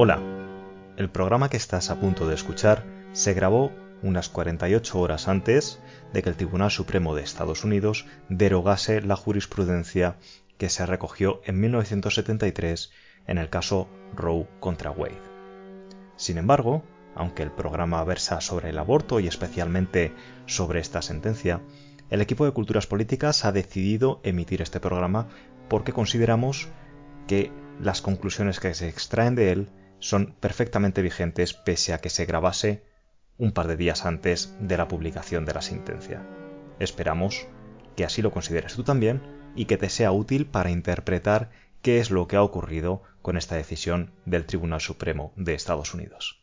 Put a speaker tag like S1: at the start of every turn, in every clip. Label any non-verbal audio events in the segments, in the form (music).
S1: Hola, el programa que estás a punto de escuchar se grabó unas 48 horas antes de que el Tribunal Supremo de Estados Unidos derogase la jurisprudencia que se recogió en 1973 en el caso Roe contra Wade. Sin embargo, aunque el programa versa sobre el aborto y especialmente sobre esta sentencia, el equipo de Culturas Políticas ha decidido emitir este programa porque consideramos que las conclusiones que se extraen de él son perfectamente vigentes pese a que se grabase un par de días antes de la publicación de la sentencia. Esperamos que así lo consideres tú también y que te sea útil para interpretar qué es lo que ha ocurrido con esta decisión del Tribunal Supremo de Estados Unidos.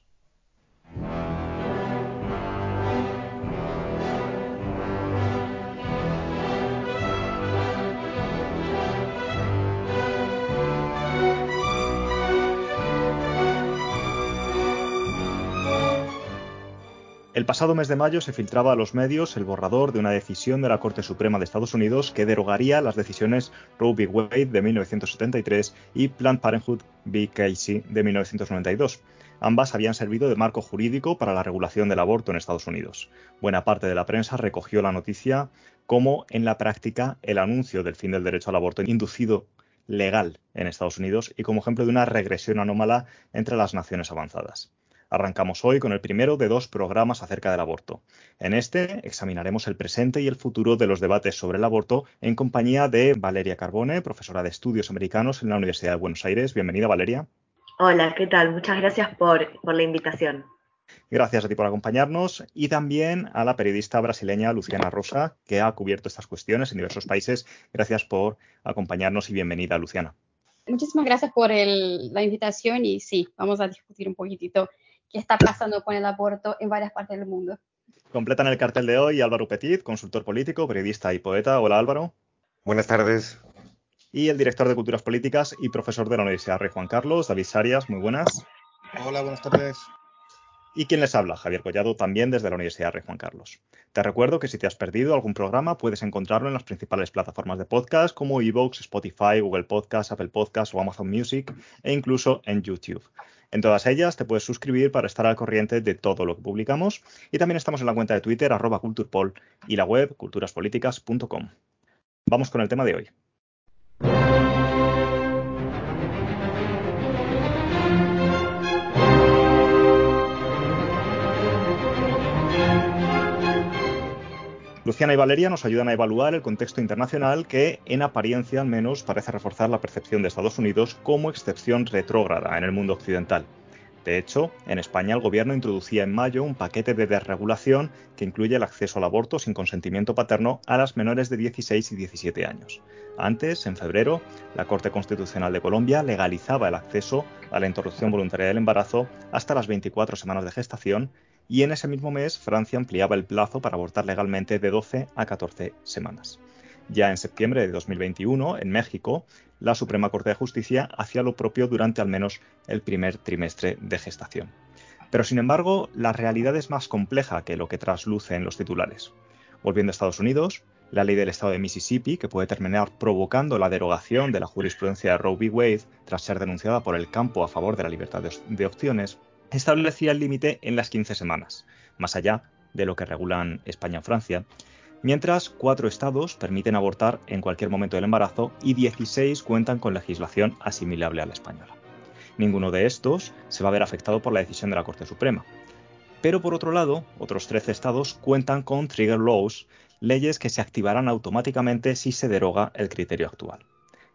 S1: El pasado mes de mayo se filtraba a los medios el borrador de una decisión de la Corte Suprema de Estados Unidos que derogaría las decisiones Roe v. Wade de 1973 y Planned Parenthood v. Casey de 1992. Ambas habían servido de marco jurídico para la regulación del aborto en Estados Unidos. Buena parte de la prensa recogió la noticia como, en la práctica, el anuncio del fin del derecho al aborto inducido legal en Estados Unidos y como ejemplo de una regresión anómala entre las naciones avanzadas. Arrancamos hoy con el primero de dos programas acerca del aborto. En este examinaremos el presente y el futuro de los debates sobre el aborto en compañía de Valeria Carbone, profesora de estudios americanos en la Universidad de Buenos Aires. Bienvenida, Valeria.
S2: Hola, ¿qué tal? Muchas gracias por, la invitación.
S1: Gracias a ti por acompañarnos y también a la periodista brasileña Luciana Rosa, que ha cubierto estas cuestiones en diversos países. Gracias por acompañarnos y bienvenida, Luciana.
S3: Muchísimas gracias por la invitación y sí, vamos a discutir un poquitito qué está pasando con el aborto en varias partes del mundo.
S1: Completan el cartel de hoy Álvaro Petit, consultor político, periodista y poeta. Hola Álvaro.
S4: Buenas tardes.
S1: Y el director de Culturas Políticas y profesor de la Universidad Rey Juan Carlos, David Sarias. Muy buenas.
S5: Hola, buenas tardes.
S1: Y quien les habla, Javier Collado, también desde la Universidad Rey Juan Carlos. Te recuerdo que si te has perdido algún programa, puedes encontrarlo en las principales plataformas de podcast como Evox, Spotify, Google Podcast, Apple Podcast o Amazon Music e incluso en YouTube. En todas ellas te puedes suscribir para estar al corriente de todo lo que publicamos y también estamos en la cuenta de Twitter arroba culturpol y la web culturaspoliticas.com. Vamos con el tema de hoy. Luciana y Valeria nos ayudan a evaluar el contexto internacional que, en apariencia al menos, parece reforzar la percepción de Estados Unidos como excepción retrógrada en el mundo occidental. De hecho, en España el gobierno introducía en mayo un paquete de desregulación que incluye el acceso al aborto sin consentimiento paterno a las menores de 16 y 17 años. Antes, en febrero, la Corte Constitucional de Colombia legalizaba el acceso a la interrupción voluntaria del embarazo hasta las 24 semanas de gestación y en ese mismo mes Francia ampliaba el plazo para abortar legalmente de 12 a 14 semanas. Ya en septiembre de 2021, en México, la Suprema Corte de Justicia hacía lo propio durante al menos el primer trimestre de gestación. Pero sin embargo, la realidad es más compleja que lo que trasluce en los titulares. Volviendo a Estados Unidos, la ley del estado de Mississippi, que puede terminar provocando la derogación de la jurisprudencia de Roe v. Wade tras ser denunciada por el campo a favor de la libertad de opciones, establecía el límite en las 15 semanas, más allá de lo que regulan España o Francia, mientras cuatro estados permiten abortar en cualquier momento del embarazo y 16 cuentan con legislación asimilable a la española. Ninguno de estos se va a ver afectado por la decisión de la Corte Suprema. Pero por otro lado, otros 13 estados cuentan con trigger laws, leyes que se activarán automáticamente si se deroga el criterio actual.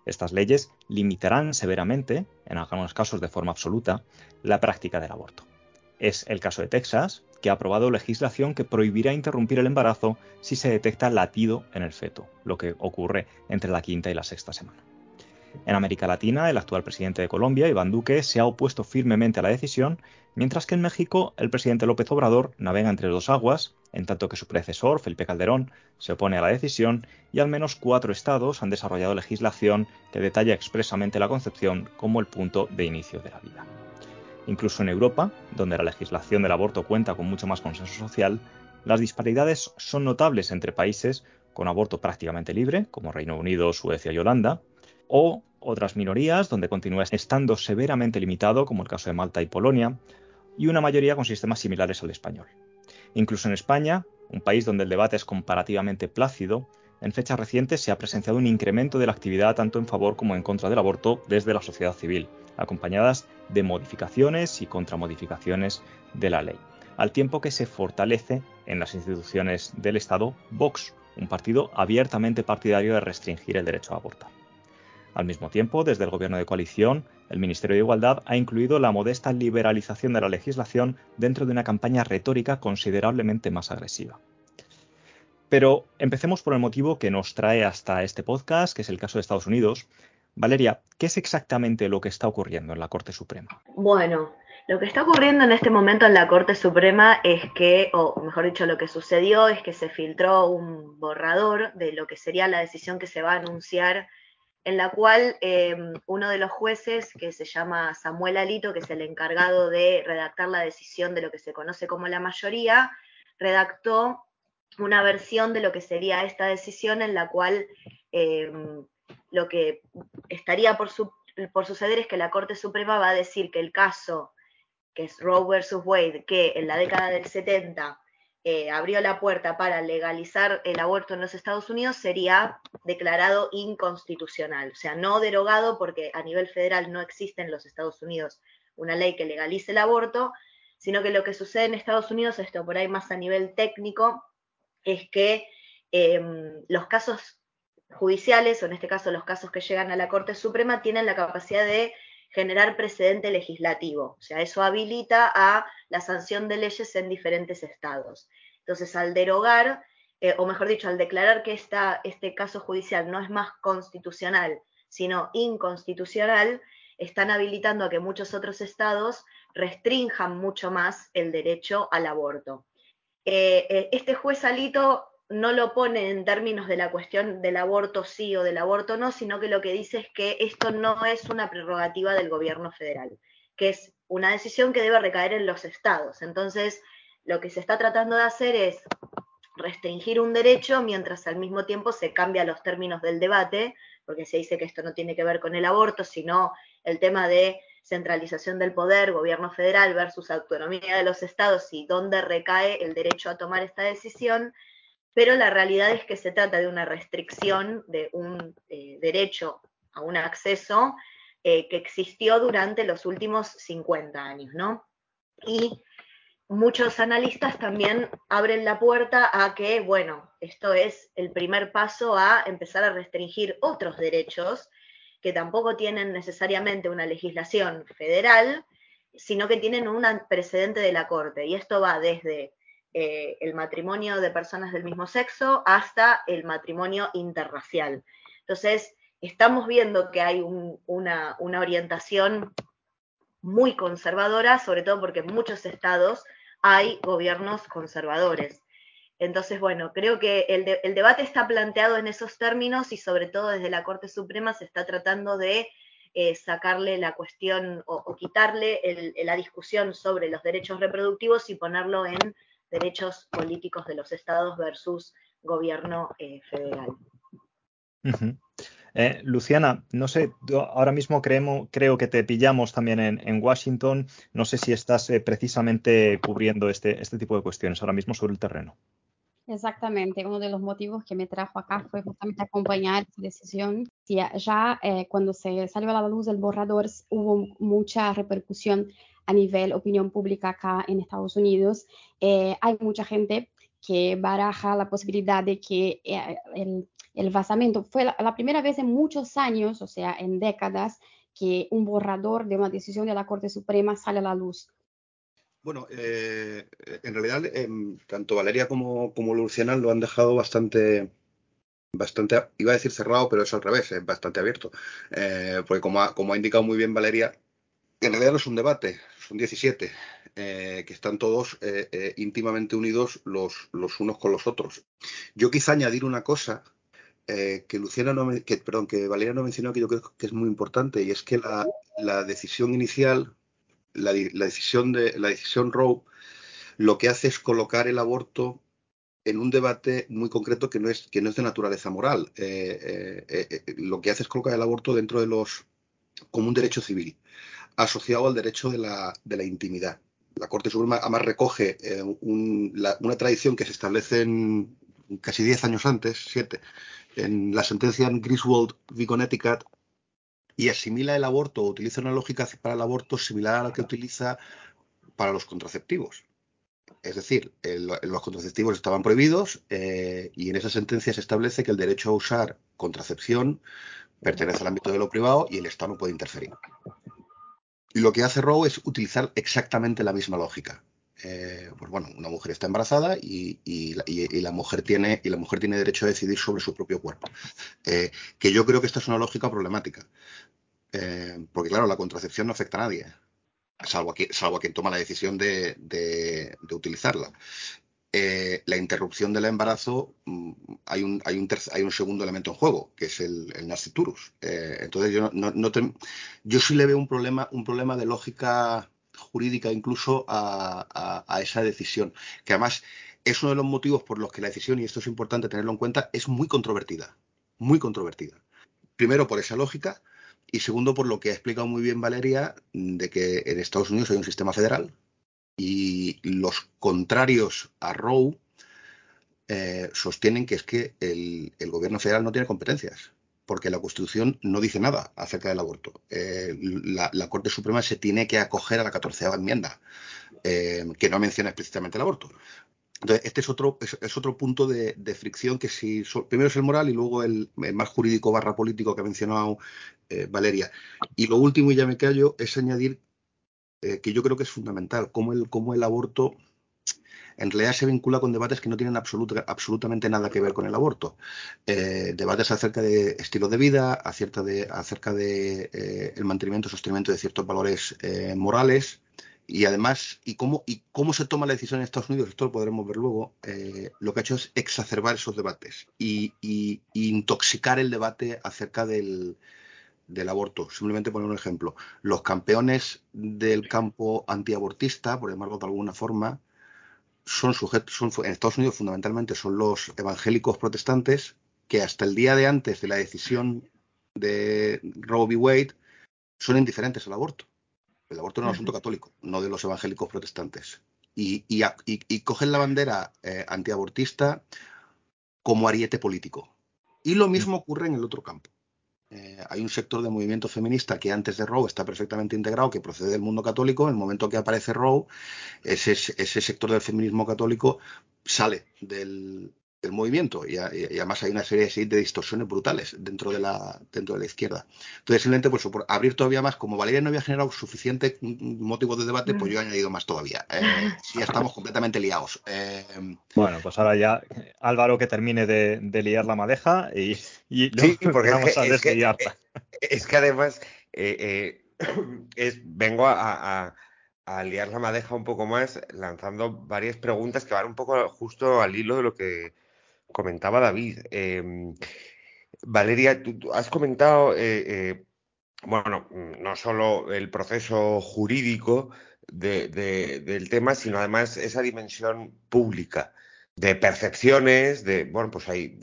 S1: Estas leyes limitarán severamente, en algunos casos de forma absoluta, la práctica del aborto. Es el caso de Texas, que ha aprobado legislación que prohibirá interrumpir el embarazo si se detecta latido en el feto, lo que ocurre entre la quinta y la sexta semana. En América Latina, el actual presidente de Colombia, Iván Duque, se ha opuesto firmemente a la decisión, mientras que en México el presidente López Obrador navega entre dos aguas, en tanto que su predecesor, Felipe Calderón, se opone a la decisión y al menos cuatro estados han desarrollado legislación que detalla expresamente la concepción como el punto de inicio de la vida. Incluso en Europa, donde la legislación del aborto cuenta con mucho más consenso social, las disparidades son notables entre países con aborto prácticamente libre, como Reino Unido, Suecia y Holanda, o otras minorías donde continúa estando severamente limitado, como el caso de Malta y Polonia, y una mayoría con sistemas similares al español. Incluso en España, un país donde el debate es comparativamente plácido, en fechas recientes se ha presenciado un incremento de la actividad tanto en favor como en contra del aborto desde la sociedad civil, acompañadas de modificaciones y contramodificaciones de la ley, al tiempo que se fortalece en las instituciones del Estado Vox, un partido abiertamente partidario de restringir el derecho a abortar. Al mismo tiempo, desde el Gobierno de coalición, el Ministerio de Igualdad ha incluido la modesta liberalización de la legislación dentro de una campaña retórica considerablemente más agresiva. Pero empecemos por el motivo que nos trae hasta este podcast, que es el caso de Estados Unidos. Valeria, ¿qué es exactamente lo que está ocurriendo en la Corte Suprema?
S2: Bueno, lo que está ocurriendo en este momento en la Corte Suprema es que, o mejor dicho, lo que sucedió es que se filtró un borrador de lo que sería la decisión que se va a anunciar en la cual em, uno de los jueces, que se llama Samuel Alito, que es el encargado de redactar la decisión de lo que se conoce como la mayoría, redactó una versión de lo que sería esta decisión en la cual em, lo que estaría por, por suceder es que la Corte Suprema va a decir que el caso, que es Roe versus Wade, que en la década del 70 eh, abrió la puerta para legalizar el aborto en los Estados Unidos sería declarado inconstitucional, o sea, no derogado porque a nivel federal no existe en los Estados Unidos una ley que legalice el aborto, sino que lo que sucede en Estados Unidos, esto por ahí más a nivel técnico, es que em, los casos judiciales, o en este caso los casos que llegan a la Corte Suprema, tienen la capacidad de generar precedente legislativo. O sea, eso habilita a la sanción de leyes en diferentes estados. Entonces, al derogar, eh, o mejor dicho, al declarar que este caso judicial no es más constitucional, sino inconstitucional, están habilitando a que muchos otros estados restrinjan mucho más el derecho al aborto. Eh, eh, este juez Alito no lo pone en términos de la cuestión del aborto sí o del aborto no, sino que lo que dice es que esto no es una prerrogativa del gobierno federal, que es una decisión que debe recaer en los estados. Entonces, lo que se está tratando de hacer es restringir un derecho mientras al mismo tiempo se cambia los términos del debate, porque se dice que esto no tiene que ver con el aborto, sino el tema de centralización del poder, gobierno federal versus autonomía de los estados y dónde recae el derecho a tomar esta decisión pero la realidad es que se trata de una restricción de un eh, derecho a un acceso eh, que existió durante los últimos 50 años, ¿no? Y muchos analistas también abren la puerta a que, bueno, esto es el primer paso a empezar a restringir otros derechos que tampoco tienen necesariamente una legislación federal, sino que tienen un precedente de la Corte. Y esto va desde eh, el matrimonio de personas del mismo sexo hasta el matrimonio interracial. Entonces, estamos viendo que hay una, orientación muy conservadora, sobre todo porque en muchos estados hay gobiernos conservadores. Entonces, bueno, creo que el, debate está planteado en esos términos y sobre todo desde la Corte Suprema se está tratando de eh, sacarle la cuestión o, quitarle la discusión sobre los derechos reproductivos y ponerlo en derechos políticos de los estados versus gobierno eh, federal.
S1: Eh, Luciana, no sé, ahora mismo creo que te pillamos también en, Washington. No sé si estás eh, precisamente cubriendo este, este tipo de cuestiones ahora mismo sobre el terreno.
S3: Exactamente, uno de los motivos que me trajo acá fue justamente acompañar esta decisión. Ya cuando se salió a la luz el borrador hubo mucha repercusión a nivel opinión pública acá en Estados Unidos, eh, hay mucha gente que baraja la posibilidad de que eh, el, el, basamento fue la, primera vez en muchos años, o sea, en décadas, que un borrador de una decisión de la Corte Suprema sale a la luz.
S4: Bueno, eh, en realidad, em, tanto Valeria como, como Luciana lo han dejado bastante, bastante, iba a decir cerrado, pero es al revés, es bastante abierto. porque como como ha indicado muy bien Valeria, en realidad no es un debate, son 17, eh, que están todos eh, eh, íntimamente unidos los, los, unos con los otros. Yo quizá añadir una cosa que Luciana no que, perdón, que Valeria no mencionó que yo creo que es muy importante, y es que la, la decisión inicial, la, la, decisión de la decisión Roe, lo que hace es colocar el aborto en un debate muy concreto que no es, que no es de naturaleza moral. Eh, eh, eh, lo que hace es colocar el aborto dentro de los como un derecho civil, asociado al derecho de la, de la intimidad. La Corte Suprema además recoge una tradición que se establece en, casi 10 años antes, siete, en la sentencia en Griswold v. Connecticut, y asimila el aborto, o utiliza una lógica para el aborto similar a la que utiliza para los contraceptivos. Es decir, los contraceptivos estaban prohibidos eh, y en esa sentencia se establece que el derecho a usar contracepción pertenece al ámbito de lo privado y el Estado no puede interferir. Y lo que hace Roe es utilizar exactamente la misma lógica. Eh, pues bueno, una mujer está embarazada y, la, mujer tiene, derecho a decidir sobre su propio cuerpo. Eh, que yo creo que esta es una lógica problemática. porque claro, la contracepción no afecta a nadie salvo a, quien toma la decisión de, utilizarla. Eh, la interrupción del embarazo, mm, hay un, hay, un hay un segundo elemento en juego, que es el, el. Eh, entonces, yo, no, yo sí le veo un problema de lógica jurídica incluso a, esa decisión, que además es uno de los motivos por los que la decisión, y esto es importante tenerlo en cuenta, es muy controvertida, muy controvertida. Primero por esa lógica, y segundo, por lo que ha explicado muy bien Valeria, de que en Estados Unidos hay un sistema federal y los contrarios a Roe eh, sostienen que es que el, gobierno federal no tiene competencias, porque la Constitución no dice nada acerca del aborto. Eh, la, Corte Suprema se tiene que acoger a la 14 enmienda, eh, que no menciona explícitamente el aborto. Entonces, este es otro, es, otro punto de, fricción que si primero es el moral y luego el, más jurídico barra político que ha mencionado eh, Valeria. Y lo último, y ya me callo, es añadir que yo creo que es fundamental, cómo el, cómo el aborto en realidad se vincula con debates que no tienen absolutamente nada que ver con el aborto. Eh, debates acerca de estilo de vida, acerca de, de el mantenimiento y sostenimiento de ciertos valores morales, y además, y cómo, se toma la decisión en Estados Unidos, esto lo podremos ver luego, eh, lo que ha hecho es exacerbar esos debates y, intoxicar el debate acerca del, aborto. Simplemente poner un ejemplo. Los campeones del campo antiabortista, por llamarlo de alguna forma, son sujetos, son, en Estados Unidos fundamentalmente son los evangélicos protestantes que hasta el día de antes de la decisión de Roe v. Wade son indiferentes al aborto. El aborto es un asunto católico, no de los evangélicos protestantes. Y, cogen la bandera eh, antiabortista como ariete político. Y lo mismo ocurre en el otro campo. Eh, hay un sector de movimiento feminista que antes de Roe está perfectamente integrado, que procede del mundo católico. En el momento que aparece Roe, ese, ese sector del feminismo católico sale del, el movimiento y, además hay una serie de distorsiones brutales dentro de la dentro de la izquierda. Entonces, simplemente pues, por abrir todavía más, como Valeria no había generado suficiente motivo de debate, pues yo he añadido más todavía. Eh, (laughs) ya estamos completamente liados.
S1: Eh, bueno, pues ahora ya Álvaro que termine de, liar la madeja y,
S5: sí, (laughs) porque vamos a es que, es que además eh, es, vengo a, a liar la madeja un poco más, lanzando varias preguntas que van un poco justo al hilo de lo que comentaba David. Em, Valeria, tú, has comentado, eh, eh, bueno, no solo el proceso jurídico del tema, sino además esa dimensión pública de percepciones, de, bueno, pues hay,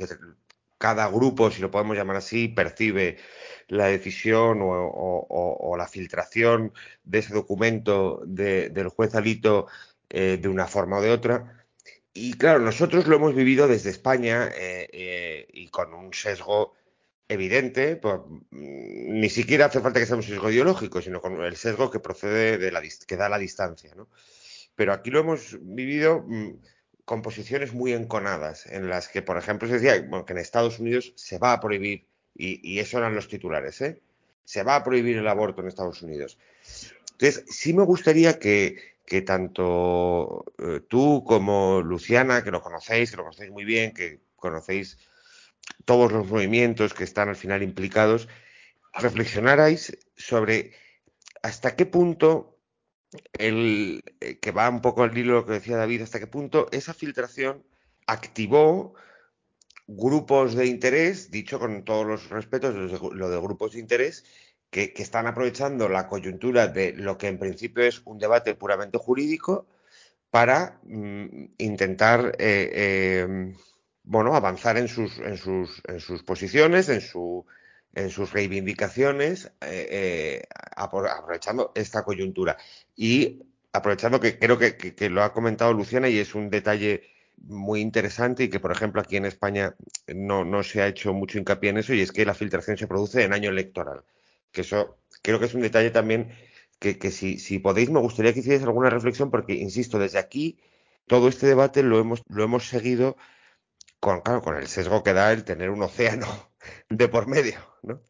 S5: cada grupo, si lo podemos llamar así, percibe la decisión o, la filtración de ese documento del juez Alito eh, de una forma o de otra. Y claro, nosotros lo hemos vivido desde España eh, eh, y con un sesgo evidente, mm, ni siquiera hace falta que sea un sesgo ideológico, sino con el sesgo que procede de la que da la distancia, ¿no? Pero aquí lo hemos vivido mm, con posiciones muy enconadas, en las que, por ejemplo, se decía que en Estados Unidos se va a prohibir, y, y eso eran los titulares, ¿eh? Se va a prohibir el aborto en Estados Unidos. Entonces, sí me gustaría que, que tanto eh, tú como Luciana, que lo conocéis, que lo conocéis muy bien, que conocéis todos los movimientos que están al final implicados, reflexionarais sobre hasta qué punto el eh, que va un poco al hilo de lo que decía David, hasta qué punto esa filtración activó grupos de interés, dicho con todos los respetos, lo de grupos de interés, que, están aprovechando la coyuntura de lo que en principio es un debate puramente jurídico para mm, intentar eh, em, bueno, avanzar en sus, en sus, en sus posiciones, en, su, en sus reivindicaciones, eh, aprovechando esta coyuntura. Y aprovechando que creo que, que, lo ha comentado Luciana y es un detalle muy interesante y que, por ejemplo, aquí en España no, no se ha hecho mucho hincapié en eso y es que la filtración se produce en año electoral. Que eso creo que es un detalle también que, que si, si podéis me gustaría que hicierais alguna reflexión porque, insisto, desde aquí todo este debate lo hemos, lo hemos seguido con, claro, con el sesgo que da el tener un océano (laughs) de por medio, ¿no?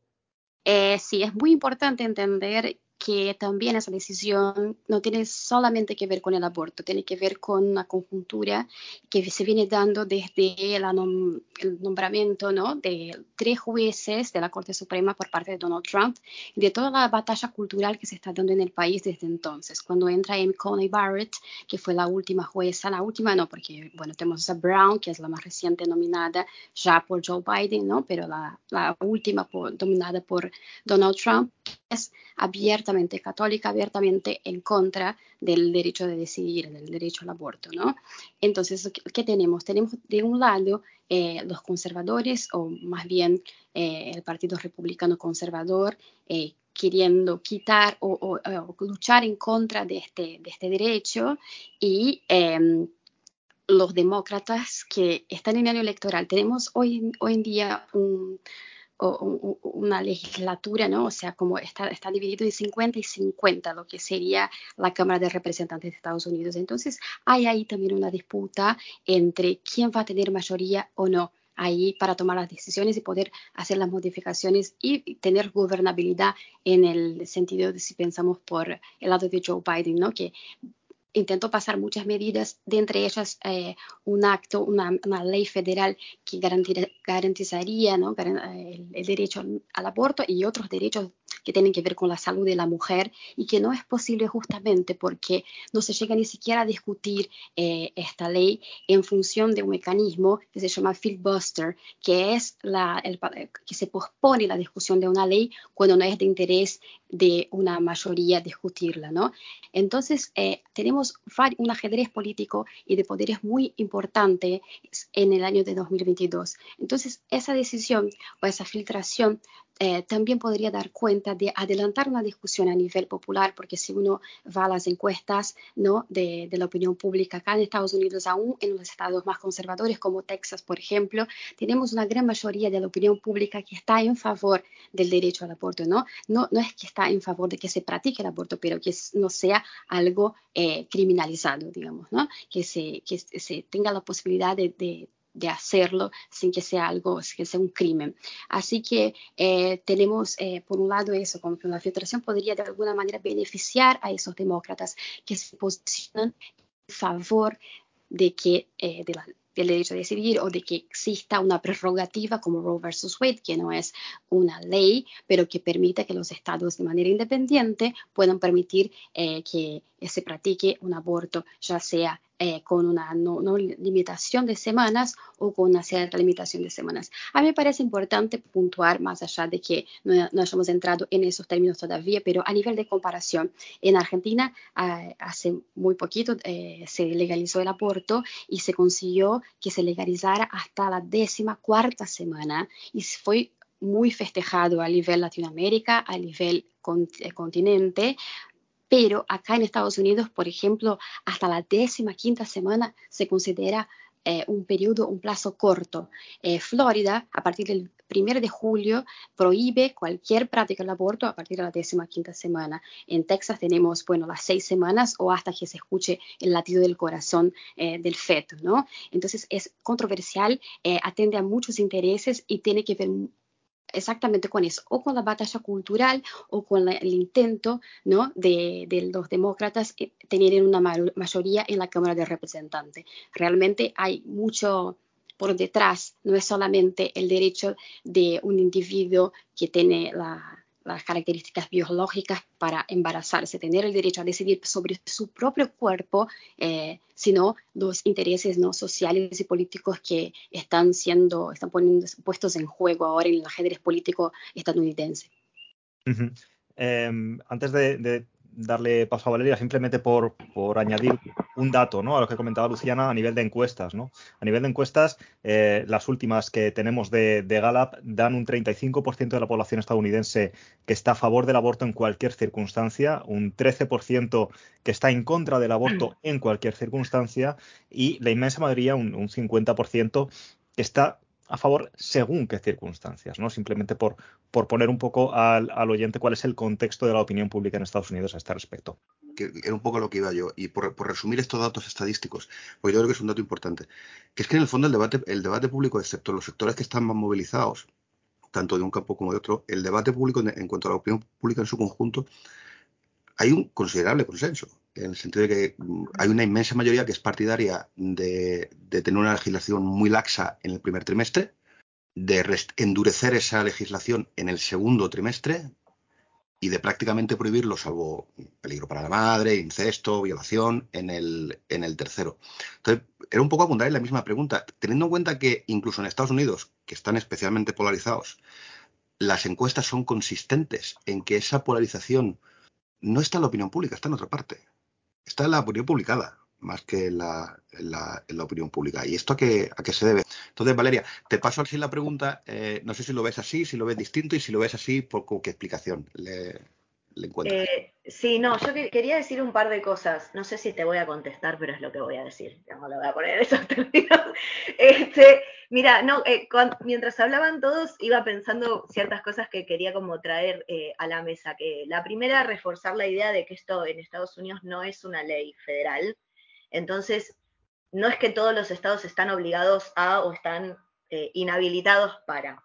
S3: Eh, sí, es muy importante entender que también esa decisión no tiene solamente que ver con el aborto, tiene que ver con una conjuntura que se viene dando desde el nombramiento ¿no? de tres jueces de la Corte Suprema por parte de Donald Trump y de toda la batalla cultural que se está dando en el país desde entonces. Cuando entra Amy Coney Barrett, que fue la última jueza, la última no, porque bueno, tenemos a Brown, que es la más reciente nominada ya por Joe Biden, ¿no? pero la, la última por, dominada por Donald Trump es abiertamente católica, abiertamente en contra del derecho de decidir, del derecho al aborto, ¿no? Entonces, ¿qué tenemos? Tenemos de un lado eh, los conservadores, o más bien eh, el Partido Republicano Conservador, eh, queriendo quitar o, luchar en contra de este, de este derecho y em, los demócratas que están en año electoral. Tenemos hoy, hoy en día un o, una legislatura, ¿no? O sea, como está, está dividido en 50 y 50, lo que sería la Cámara de Representantes de Estados Unidos. Entonces, hay ahí también una disputa entre quién va a tener mayoría o no ahí para tomar las decisiones y poder hacer las modificaciones y tener gobernabilidad en el sentido de si pensamos por el lado de Joe Biden, ¿no? Que intentó pasar muchas medidas, de entre ellas eh, un acto, una, ley federal que garantizaría el, el, derecho al aborto y otros derechos que tienen que ver con la salud de la mujer y que no es posible justamente porque no se llega ni siquiera a discutir eh, esta ley en función de un mecanismo que se llama filibuster, que es la, el, que se pospone la discusión de una ley cuando no es de interés de una mayoría discutirla, ¿no? Entonces, eh, tenemos un ajedrez político y de poderes muy importante en el año de 2022. Entonces, esa decisión o esa filtración eh, también podría dar cuenta de adelantar una discusión a nivel popular, porque si uno va a las encuestas ¿no? de, la opinión pública acá en Estados Unidos, aún en los estados más conservadores como Texas, por ejemplo, tenemos una gran mayoría de la opinión pública que está en favor del derecho al aborto. No, no, no es que está en favor de que se practique el aborto, pero que no sea algo eh, criminalizado, digamos, ¿no? que, se, que se tenga la posibilidad de de hacerlo sin que sea algo, sin que sea un crimen. Así que eh, tenemos, eh, por un lado, eso, como que la filtración podría de alguna manera beneficiar a esos demócratas que se posicionan en favor de que eh, de la, del derecho a decidir o de que exista una prerrogativa como Roe versus Wade, que no es una ley, pero que permite que los estados de manera independiente puedan permitir que se practique un aborto, ya sea eh, con una no, limitación de semanas o con una cierta limitación de semanas. A mí me parece importante puntuar, más allá de que no, hayamos entrado en esos términos todavía, pero a nivel de comparación, en Argentina hace muy poquito eh, se legalizó el aborto y se consiguió que se legalizara hasta la décima cuarta semana y fue muy festejado a nivel Latinoamérica, a nivel continente, pero acá en Estados Unidos, por ejemplo, hasta la décima quinta semana se considera eh, un periodo, un plazo corto. Eh, Florida, a partir del 1 de julio, prohíbe cualquier práctica del aborto a partir de la décima quinta semana. En Texas tenemos, bueno, las seis semanas o hasta que se escuche el latido del corazón eh, del feto, ¿no? Entonces es controversial, atiende a muchos intereses y tiene que ver exactamente con eso, o con la batalla cultural o con el intento ¿no? de, los demócratas eh, tener una mayoría en la Cámara de Representantes. Realmente hay mucho por detrás, no es solamente el derecho de un individuo que tiene la, las características biológicas para embarazarse, tener el derecho a decidir sobre su propio cuerpo, eh, sino los intereses no sociales y políticos que están siendo, están poniendo, puestos en juego ahora en el ajedrez político estadounidense.
S1: Em, antes de, darle paso a Valeria simplemente por, añadir un dato ¿no? a lo que comentaba Luciana a nivel de encuestas. ¿no? A nivel de encuestas, eh, las últimas que tenemos de, de Gallup dan un 35% de la población estadounidense que está a favor del aborto en cualquier circunstancia, un 13% que está en contra del aborto en cualquier circunstancia y la inmensa mayoría, un, un 50%, que está a favor según qué circunstancias, ¿no? Simplemente por, por poner un poco al, oyente cuál es el contexto de la opinión pública en Estados Unidos a este respecto.
S4: Era un poco lo que iba yo. Y por, resumir estos datos estadísticos, pues yo creo que es un dato importante, que es que en el fondo el debate, el debate público, excepto los sectores que están más movilizados, tanto de un campo como de otro, el debate público en cuanto a la opinión pública en su conjunto, hay un considerable consenso en el sentido de que mm, hay una inmensa mayoría que es partidaria de, tener una legislación muy laxa en el primer trimestre, de endurecer esa legislación en el segundo trimestre y de prácticamente prohibirlo, salvo peligro para la madre, incesto, violación, en el, en el tercero. Entonces, era un poco abundar en la misma pregunta, teniendo en cuenta que incluso en Estados Unidos, que están especialmente polarizados, las encuestas son consistentes en que esa polarización no está en la opinión pública, está en otra parte está en la opinión publicada más que la, la, opinión pública. ¿Y esto a qué, a qué se debe? Entonces, Valeria, te paso así la pregunta. Eh, no sé si lo ves así, si lo ves distinto y si lo ves así, ¿por qué explicación le,
S2: eh, sí, no, yo quería decir un par de cosas. No sé si te voy a contestar, pero es lo que voy a decir. No lo voy a poner en esos (laughs) términos. Este, mira, no, eh, mientras hablaban todos, iba pensando ciertas cosas que quería como traer eh, a la mesa. Que la primera, reforzar la idea de que esto en Estados Unidos no es una ley federal. Entonces, no es que todos los estados están obligados a o están inhabilitados para.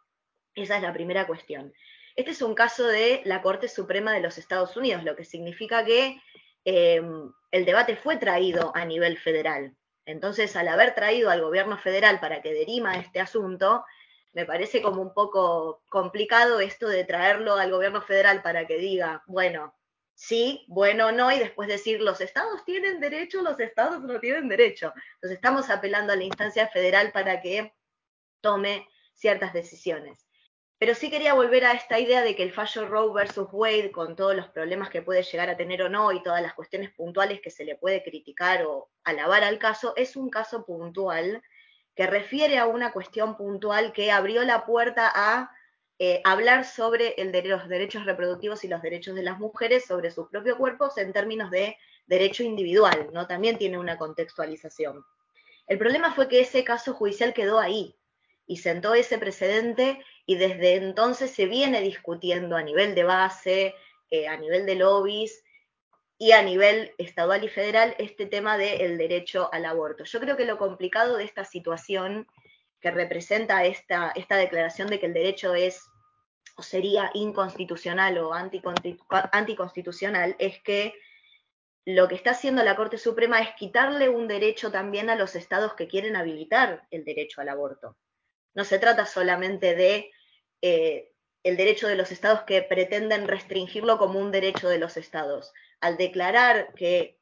S2: Esa es la primera cuestión. Este es un caso de la Corte Suprema de los Estados Unidos, lo que significa que em, el debate fue traído a nivel federal. Entonces, al haber traído al gobierno federal para que derima este asunto, me parece como un poco complicado esto de traerlo al gobierno federal para que diga, bueno, sí, bueno, no, y después decir, los estados tienen derecho, los estados no tienen derecho. Entonces, estamos apelando a la instancia federal para que tome ciertas decisiones. Pero sí quería volver a esta idea de que el fallo Roe versus Wade, con todos los problemas que puede llegar a tener o no y todas las cuestiones puntuales que se le puede criticar o alabar al caso, es un caso puntual que refiere a una cuestión puntual que abrió la puerta a eh, hablar sobre el los derechos reproductivos y los derechos de las mujeres sobre sus propios cuerpos en términos de derecho individual, ¿no? También tiene una contextualización. El problema fue que ese caso judicial quedó ahí, y sentó ese precedente y desde entonces se viene discutiendo a nivel de base, eh, a nivel de lobbies y a nivel estadual y federal este tema del derecho al aborto. Yo creo que lo complicado de esta situación que representa esta, esta declaración de que el derecho es o sería inconstitucional o anticonstitucional es que lo que está haciendo la Corte Suprema es quitarle un derecho también a los estados que quieren habilitar el derecho al aborto. No se trata solamente de eh, el derecho de los estados que pretenden restringirlo como un derecho de los estados. Al declarar que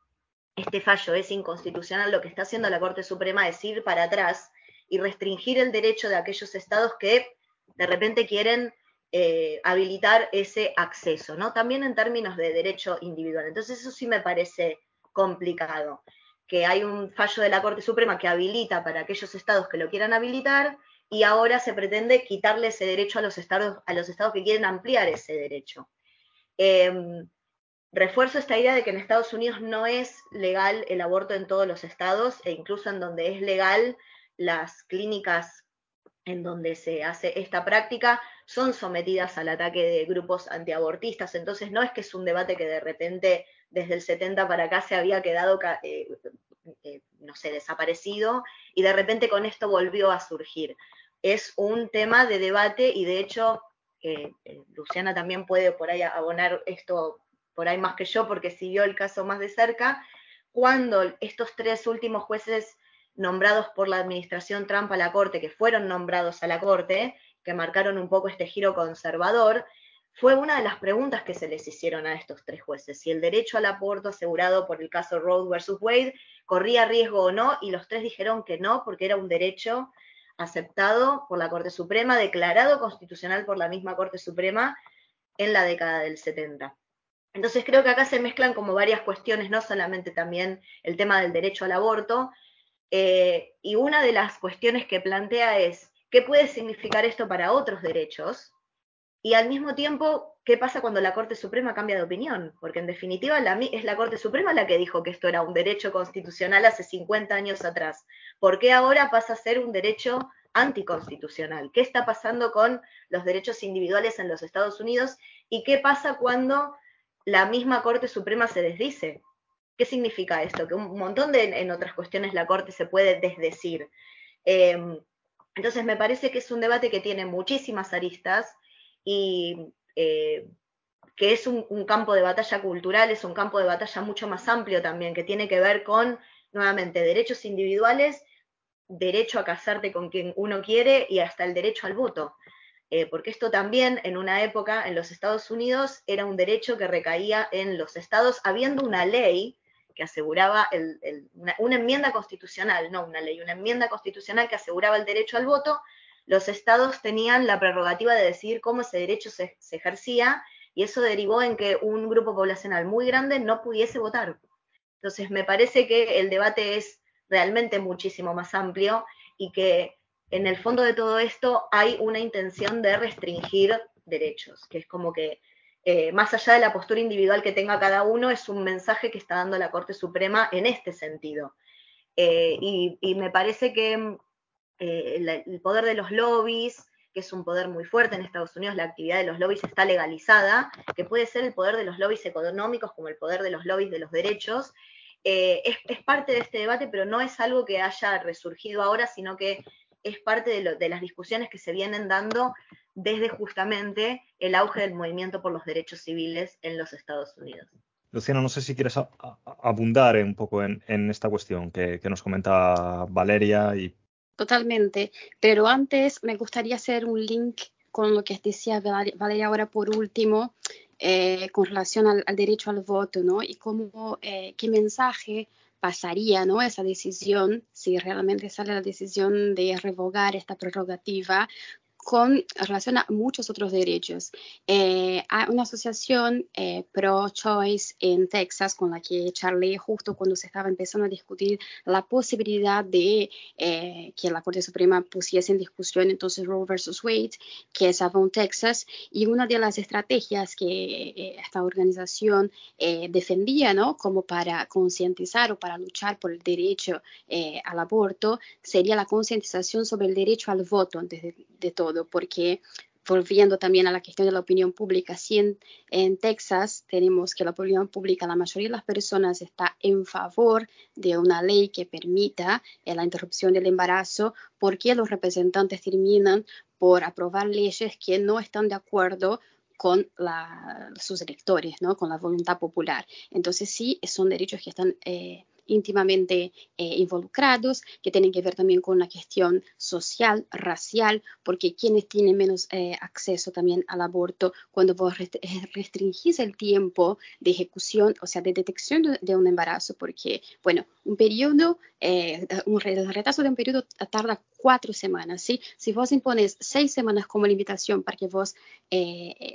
S2: este fallo es inconstitucional, lo que está haciendo la Corte Suprema es ir para atrás y restringir el derecho de aquellos estados que de repente quieren eh, habilitar ese acceso, ¿no? También en términos de derecho individual. Entonces eso sí me parece complicado, que hay un fallo de la Corte Suprema que habilita para aquellos estados que lo quieran habilitar y ahora se pretende quitarle ese derecho a los estados, a los estados que quieren ampliar ese derecho. Em, refuerzo esta idea de que en Estados Unidos no es legal el aborto en todos los estados e incluso en donde es legal, las clínicas en donde se hace esta práctica son sometidas al ataque de grupos antiabortistas. Entonces no es que es un debate que de repente desde el 70 para acá se había quedado, eh, eh, no sé, desaparecido y de repente con esto volvió a surgir es un tema de debate y de hecho eh, eh, Luciana también puede por ahí abonar esto por ahí más que yo porque siguió el caso más de cerca, cuando estos tres últimos jueces nombrados por la administración Trump a la Corte, que fueron nombrados a la Corte, que marcaron un poco este giro conservador, fue una de las preguntas que se les hicieron a estos tres jueces, si el derecho al aborto asegurado por el caso Roe versus Wade corría riesgo o no, y los tres dijeron que no, porque era un derecho aceptado por la Corte Suprema, declarado constitucional por la misma Corte Suprema en la década del 70. Entonces creo que acá se mezclan como varias cuestiones, no solamente también el tema del derecho al aborto, eh, y una de las cuestiones que plantea es, ¿qué puede significar esto para otros derechos? Y al mismo tiempo, ¿qué pasa cuando la Corte Suprema cambia de opinión? Porque en definitiva es la Corte Suprema la que dijo que esto era un derecho constitucional hace 50 años atrás. ¿Por qué ahora pasa a ser un derecho anticonstitucional? ¿Qué está pasando con los derechos individuales en los Estados Unidos? ¿Y qué pasa cuando la misma Corte Suprema se desdice? ¿Qué significa esto? Que un montón de en otras cuestiones la Corte se puede desdecir. Em, entonces me parece que es un debate que tiene muchísimas aristas y eh, que es un, campo de batalla cultural, es un campo de batalla mucho más amplio también, que tiene que ver con, nuevamente, derechos individuales, derecho a casarte con quien uno quiere y hasta el derecho al voto. Eh, porque esto también en una época en los Estados Unidos era un derecho que recaía en los estados, habiendo una ley que aseguraba una, enmienda constitucional, no una ley, una enmienda constitucional que aseguraba el derecho al voto, los estados tenían la prerrogativa de decidir cómo ese derecho se, ejercía y eso derivó en que un grupo poblacional muy grande no pudiese votar. Entonces, me parece que el debate es realmente muchísimo más amplio y que en el fondo de todo esto hay una intención de restringir derechos, que es como que eh, más allá de la postura individual que tenga cada uno, es un mensaje que está dando la Corte Suprema en este sentido. Eh, y, me parece que eh, el, poder de los lobbies, que es un poder muy fuerte en Estados Unidos, la actividad de los lobbies está legalizada, que puede ser el poder de los lobbies económicos como el poder de los lobbies de los derechos, es, parte de este debate, pero no es algo que haya resurgido ahora, sino que es parte de, las discusiones que se vienen dando desde justamente el auge del movimiento por los derechos civiles en los Estados Unidos.
S1: Luciana, no sé si quieres abundar un poco en, esta cuestión que, nos comenta Valeria. Y...
S3: Totalmente, pero antes me gustaría hacer un link con lo que decía Valeria ahora por último, eh, con relación al, derecho al voto, ¿no? Y cómo, eh, qué mensaje pasaría ¿no? esa decisión, si realmente sale la decisión de revogar esta prerrogativa, con relación a muchos otros derechos. Eh, hay una asociación eh, pro-choice en Texas con la que charlé justo cuando se estaba empezando a discutir la posibilidad de eh, que la Corte Suprema pusiese en discusión entonces Roe versus Wade, que es Avon, Texas, y una de las estrategias que esta organización defendía, ¿no? Como para concientizar o para luchar por el derecho al aborto, sería la concientización sobre el derecho al voto antes de todo porque volviendo también a la cuestión de la opinión pública, si en, Texas tenemos que la opinión pública, la mayoría de las personas está en favor de una ley que permita eh, la interrupción del embarazo, ¿por qué los representantes terminan por aprobar leyes que no están de acuerdo con sus electores, ¿no? con la voluntad popular. Entonces sí, son derechos que están eh, íntimamente eh, involucrados, que tienen que ver también con la cuestión social, racial, porque quienes tienen menos eh, acceso también al aborto, cuando vos eh, restringís el tiempo de ejecución, o sea, de detección de, un embarazo, porque, bueno, un periodo, un retraso de un periodo tarda cuatro semanas, ¿sí? Si vos impones seis semanas como limitación para que vos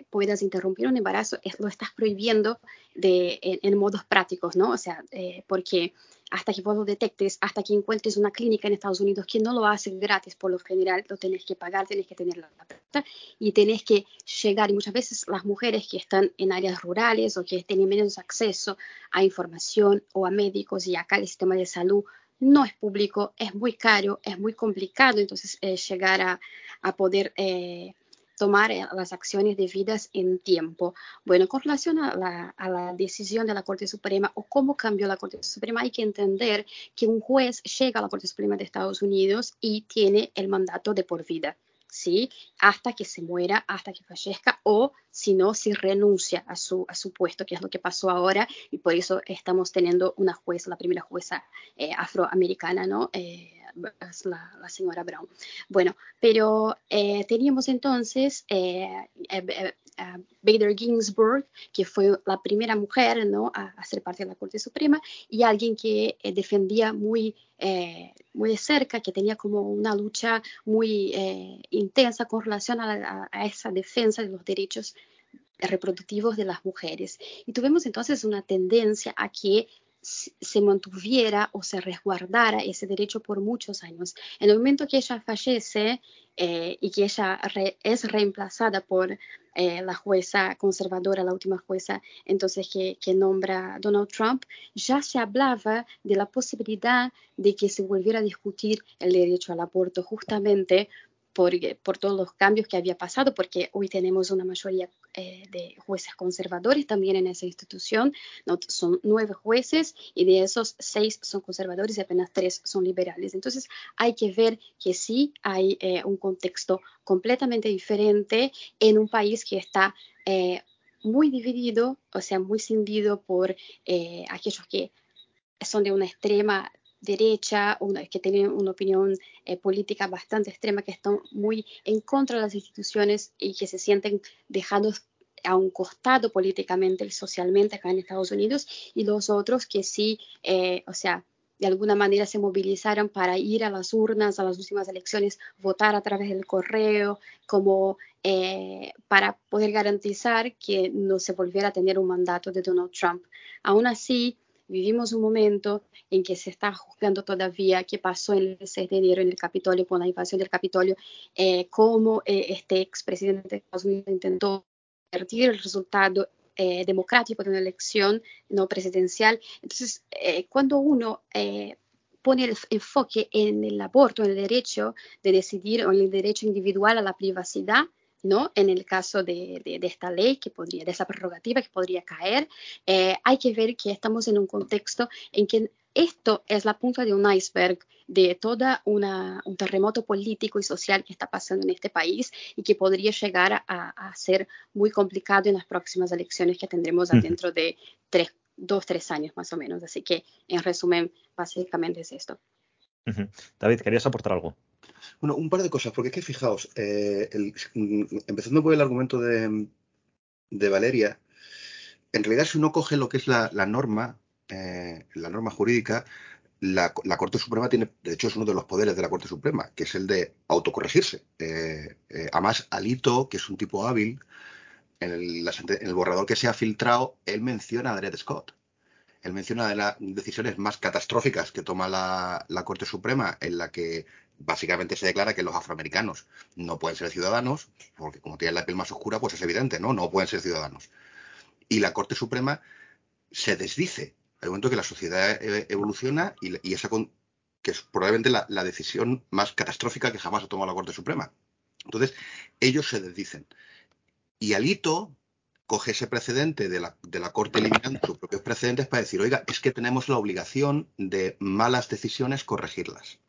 S3: puedas interrumpir un embarazo, lo estás prohibiendo de, en, modos prácticos, ¿no? O sea, porque hasta que vos lo detectes, hasta que encuentres una clínica en Estados Unidos que no lo hace gratis por lo general, lo tenés que pagar, tenés que tener la plata y tenés que llegar. Y muchas veces las mujeres que están en áreas rurales o que tienen menos acceso a información o a médicos y acá el sistema de salud no es público, es muy caro, es muy complicado entonces eh, llegar a, a poder... Eh, tomar eh, las acciones debidas en tiempo. Bueno, con relación a la, decisión de la Corte Suprema o cómo cambió la Corte Suprema, hay que entender que un juez llega a la Corte Suprema de Estados Unidos y tiene el mandato de por vida. ¿sí? Hasta que se muera, hasta que fallezca, o si no, si renuncia a su, a su puesto, que es lo que pasó ahora, y por eso estamos teniendo una jueza, la primera jueza eh, afroamericana, ¿no? Eh, la, señora Brown. Bueno, pero eh, teníamos entonces eh, eh, Bader Ginsburg, que fue la primera mujer ¿no? a, ser parte de la Corte Suprema y alguien que defendía muy, muy de cerca, que tenía como una lucha muy intensa con relación a, esa defensa de los derechos reproductivos de las mujeres. Y tuvimos entonces una tendencia a que se mantuviera o se resguardara ese derecho por muchos años. En el momento que ella fallece eh, y que ella es reemplazada por eh, la jueza conservadora, la última jueza entonces que, que, nombra Donald Trump, ya se hablaba de la posibilidad de que se volviera a discutir el derecho al aborto justamente por, todos los cambios que había pasado, porque hoy tenemos una mayoría eh, de jueces conservadores también en esa institución. Son nueve jueces y de esos seis son conservadores y apenas tres son liberales. Entonces hay que ver que sí hay eh, un contexto completamente diferente en un país que está... Eh, muy dividido, o sea, muy cindido por aquellos que son de una extrema derecha, que tienen una opinión eh, política bastante extrema, que están muy en contra de las instituciones y que se sienten dejados a un costado políticamente y socialmente acá en Estados Unidos, y los otros que sí, eh, o sea, de alguna manera se movilizaron para ir a las urnas, a las últimas elecciones, votar a través del correo, como eh, para poder garantizar que no se volviera a tener un mandato de Donald Trump. Aún así, Vivimos un momento en que se está juzgando todavía qué pasó el 6 de enero en el Capitolio, con la invasión del Capitolio, eh, cómo eh, este expresidente de Estados Unidos intentó convertir el resultado eh, democrático de una elección no presidencial. Entonces, cuando uno pone el enfoque en el aborto, en el derecho de decidir o en el derecho individual a la privacidad, ¿no? En el caso de, esta ley, que podría, de esa prerrogativa que podría caer, eh, hay que ver que estamos en un contexto en que esto es la punta de un iceberg de todo un terremoto político y social que está pasando en este país y que podría llegar a, ser muy complicado en las próximas elecciones que tendremos dentro de tres, dos, tres años más o menos. Así que, en resumen, básicamente es esto.
S1: David, ¿querías aportar algo?
S4: Bueno, un par de cosas, porque es que fijaos, eh, empezando por el argumento de, Valeria, en realidad si uno coge lo que es la, norma, eh, la norma jurídica, la, Corte Suprema tiene, de hecho, es uno de los poderes de la Corte Suprema, que es el de autocorregirse. Eh, además, Alito, que es un tipo hábil, en el, en el, borrador que se ha filtrado, él menciona a Dred Scott. Él menciona de las decisiones más catastróficas que toma la, la Corte Suprema, en la que básicamente se declara que los afroamericanos no pueden ser ciudadanos, porque como tienen la piel más oscura, pues es evidente, ¿no? No pueden ser ciudadanos. Y la Corte Suprema se desdice. Hay un momento que la sociedad e, evoluciona y, esa que es probablemente la, decisión más catastrófica que jamás ha tomado la Corte Suprema. Entonces, ellos se desdicen. Y Alito coge ese precedente de la, de la Corte eliminando sus propios precedentes para decir, oiga, es que tenemos la obligación de malas decisiones corregirlas.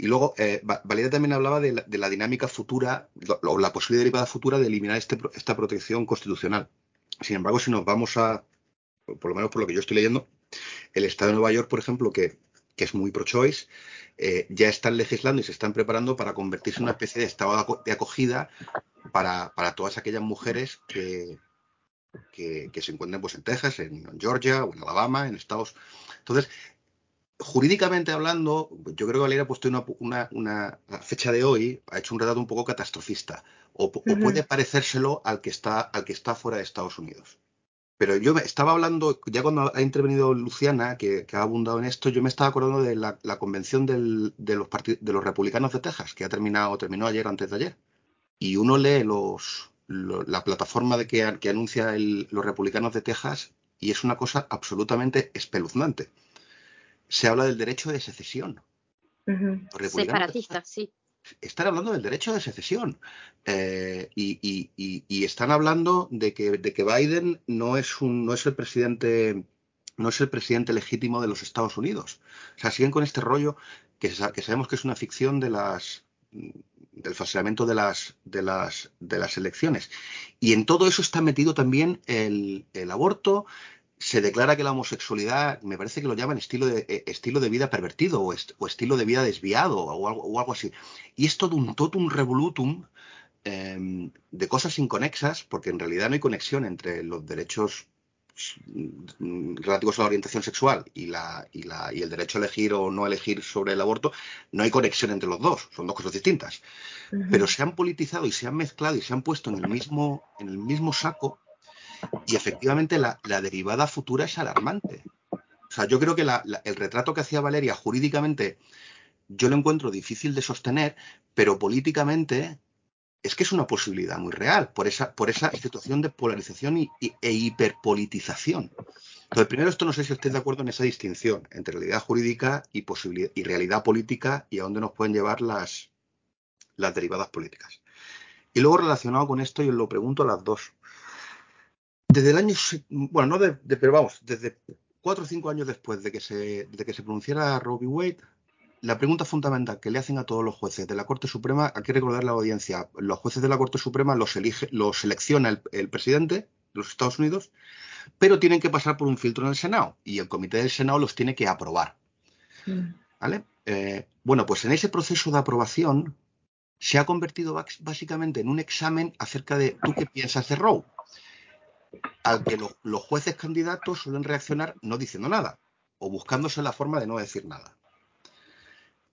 S4: Y luego, eh, Valeria también hablaba de la, dinámica futura, o la posible derivada futura de eliminar este, esta protección constitucional. Sin embargo, si nos vamos a, por lo menos por lo que yo estoy leyendo, el Estado de Nueva York, por ejemplo, que, es muy pro-choice, eh, ya están legislando y se están preparando para convertirse en una especie de estado de acogida para, todas aquellas mujeres que, que, se encuentren pues, en Texas, en Georgia o en Alabama, en Estados. Entonces, jurídicamente hablando, yo creo que Valeria ha puesto una, una, fecha de hoy, ha hecho un relato un poco catastrofista, o, puede parecérselo al que está al que está fuera de Estados Unidos. Pero yo estaba hablando, ya cuando ha intervenido Luciana, que, ha abundado en esto, yo me estaba acordando de la, convención de, los de los republicanos de Texas, que ha terminado, terminó ayer, antes de ayer. Y uno lee los, la plataforma de que, que anuncia los republicanos de Texas y es una cosa absolutamente espeluznante se habla del derecho de secesión.
S3: Separatistas, sí.
S4: Están hablando del derecho de secesión eh, y, están hablando de que, de que Biden no es un no es el presidente no es el presidente legítimo de los Estados Unidos. O sea, siguen con este rollo que, que sabemos que es una ficción de las del falseamiento de las, de las, de las elecciones. Y en todo eso está metido también el, el aborto, se declara que la homosexualidad, me parece que lo llaman estilo de, eh, estilo de vida pervertido o, estilo de vida desviado o algo, así. Y es todo un totum revolutum em, de cosas inconexas, porque en realidad no hay conexión entre los derechos relativos a la orientación sexual y, la, y, la, y el derecho a elegir o no elegir sobre el aborto, no hay conexión entre los dos, son dos cosas distintas. Pero se han politizado y se han mezclado y se han puesto en el mismo, en el mismo saco y efectivamente la, derivada futura es alarmante. O sea, yo creo que el retrato que hacía Valeria jurídicamente yo lo encuentro difícil de sostener, pero políticamente es que es una posibilidad muy real por esa, situación de polarización y, e hiperpolitización. Entonces, primero, esto no sé si estáis de acuerdo en esa distinción entre realidad jurídica y, posibilidad, y realidad política y a dónde nos pueden llevar las, las derivadas políticas. Y luego, relacionado con esto, yo lo pregunto a las dos. Desde el año, bueno, no de, pero vamos, desde cuatro o cinco años después de que se, de que se pronunciara Roe v. Wade, la pregunta fundamental que le hacen a todos los jueces de la Corte Suprema, hay que recordar la audiencia, los jueces de la Corte Suprema los, elige, los selecciona el, presidente de los Estados Unidos, pero tienen que pasar por un filtro en el Senado y el comité del Senado los tiene que aprobar. Mm. ¿Vale? Eh, bueno, pues en ese proceso de aprobación se ha convertido básicamente en un examen acerca de tú qué piensas de Roe, al que los jueces candidatos suelen reaccionar no diciendo nada o buscándose la forma de no decir nada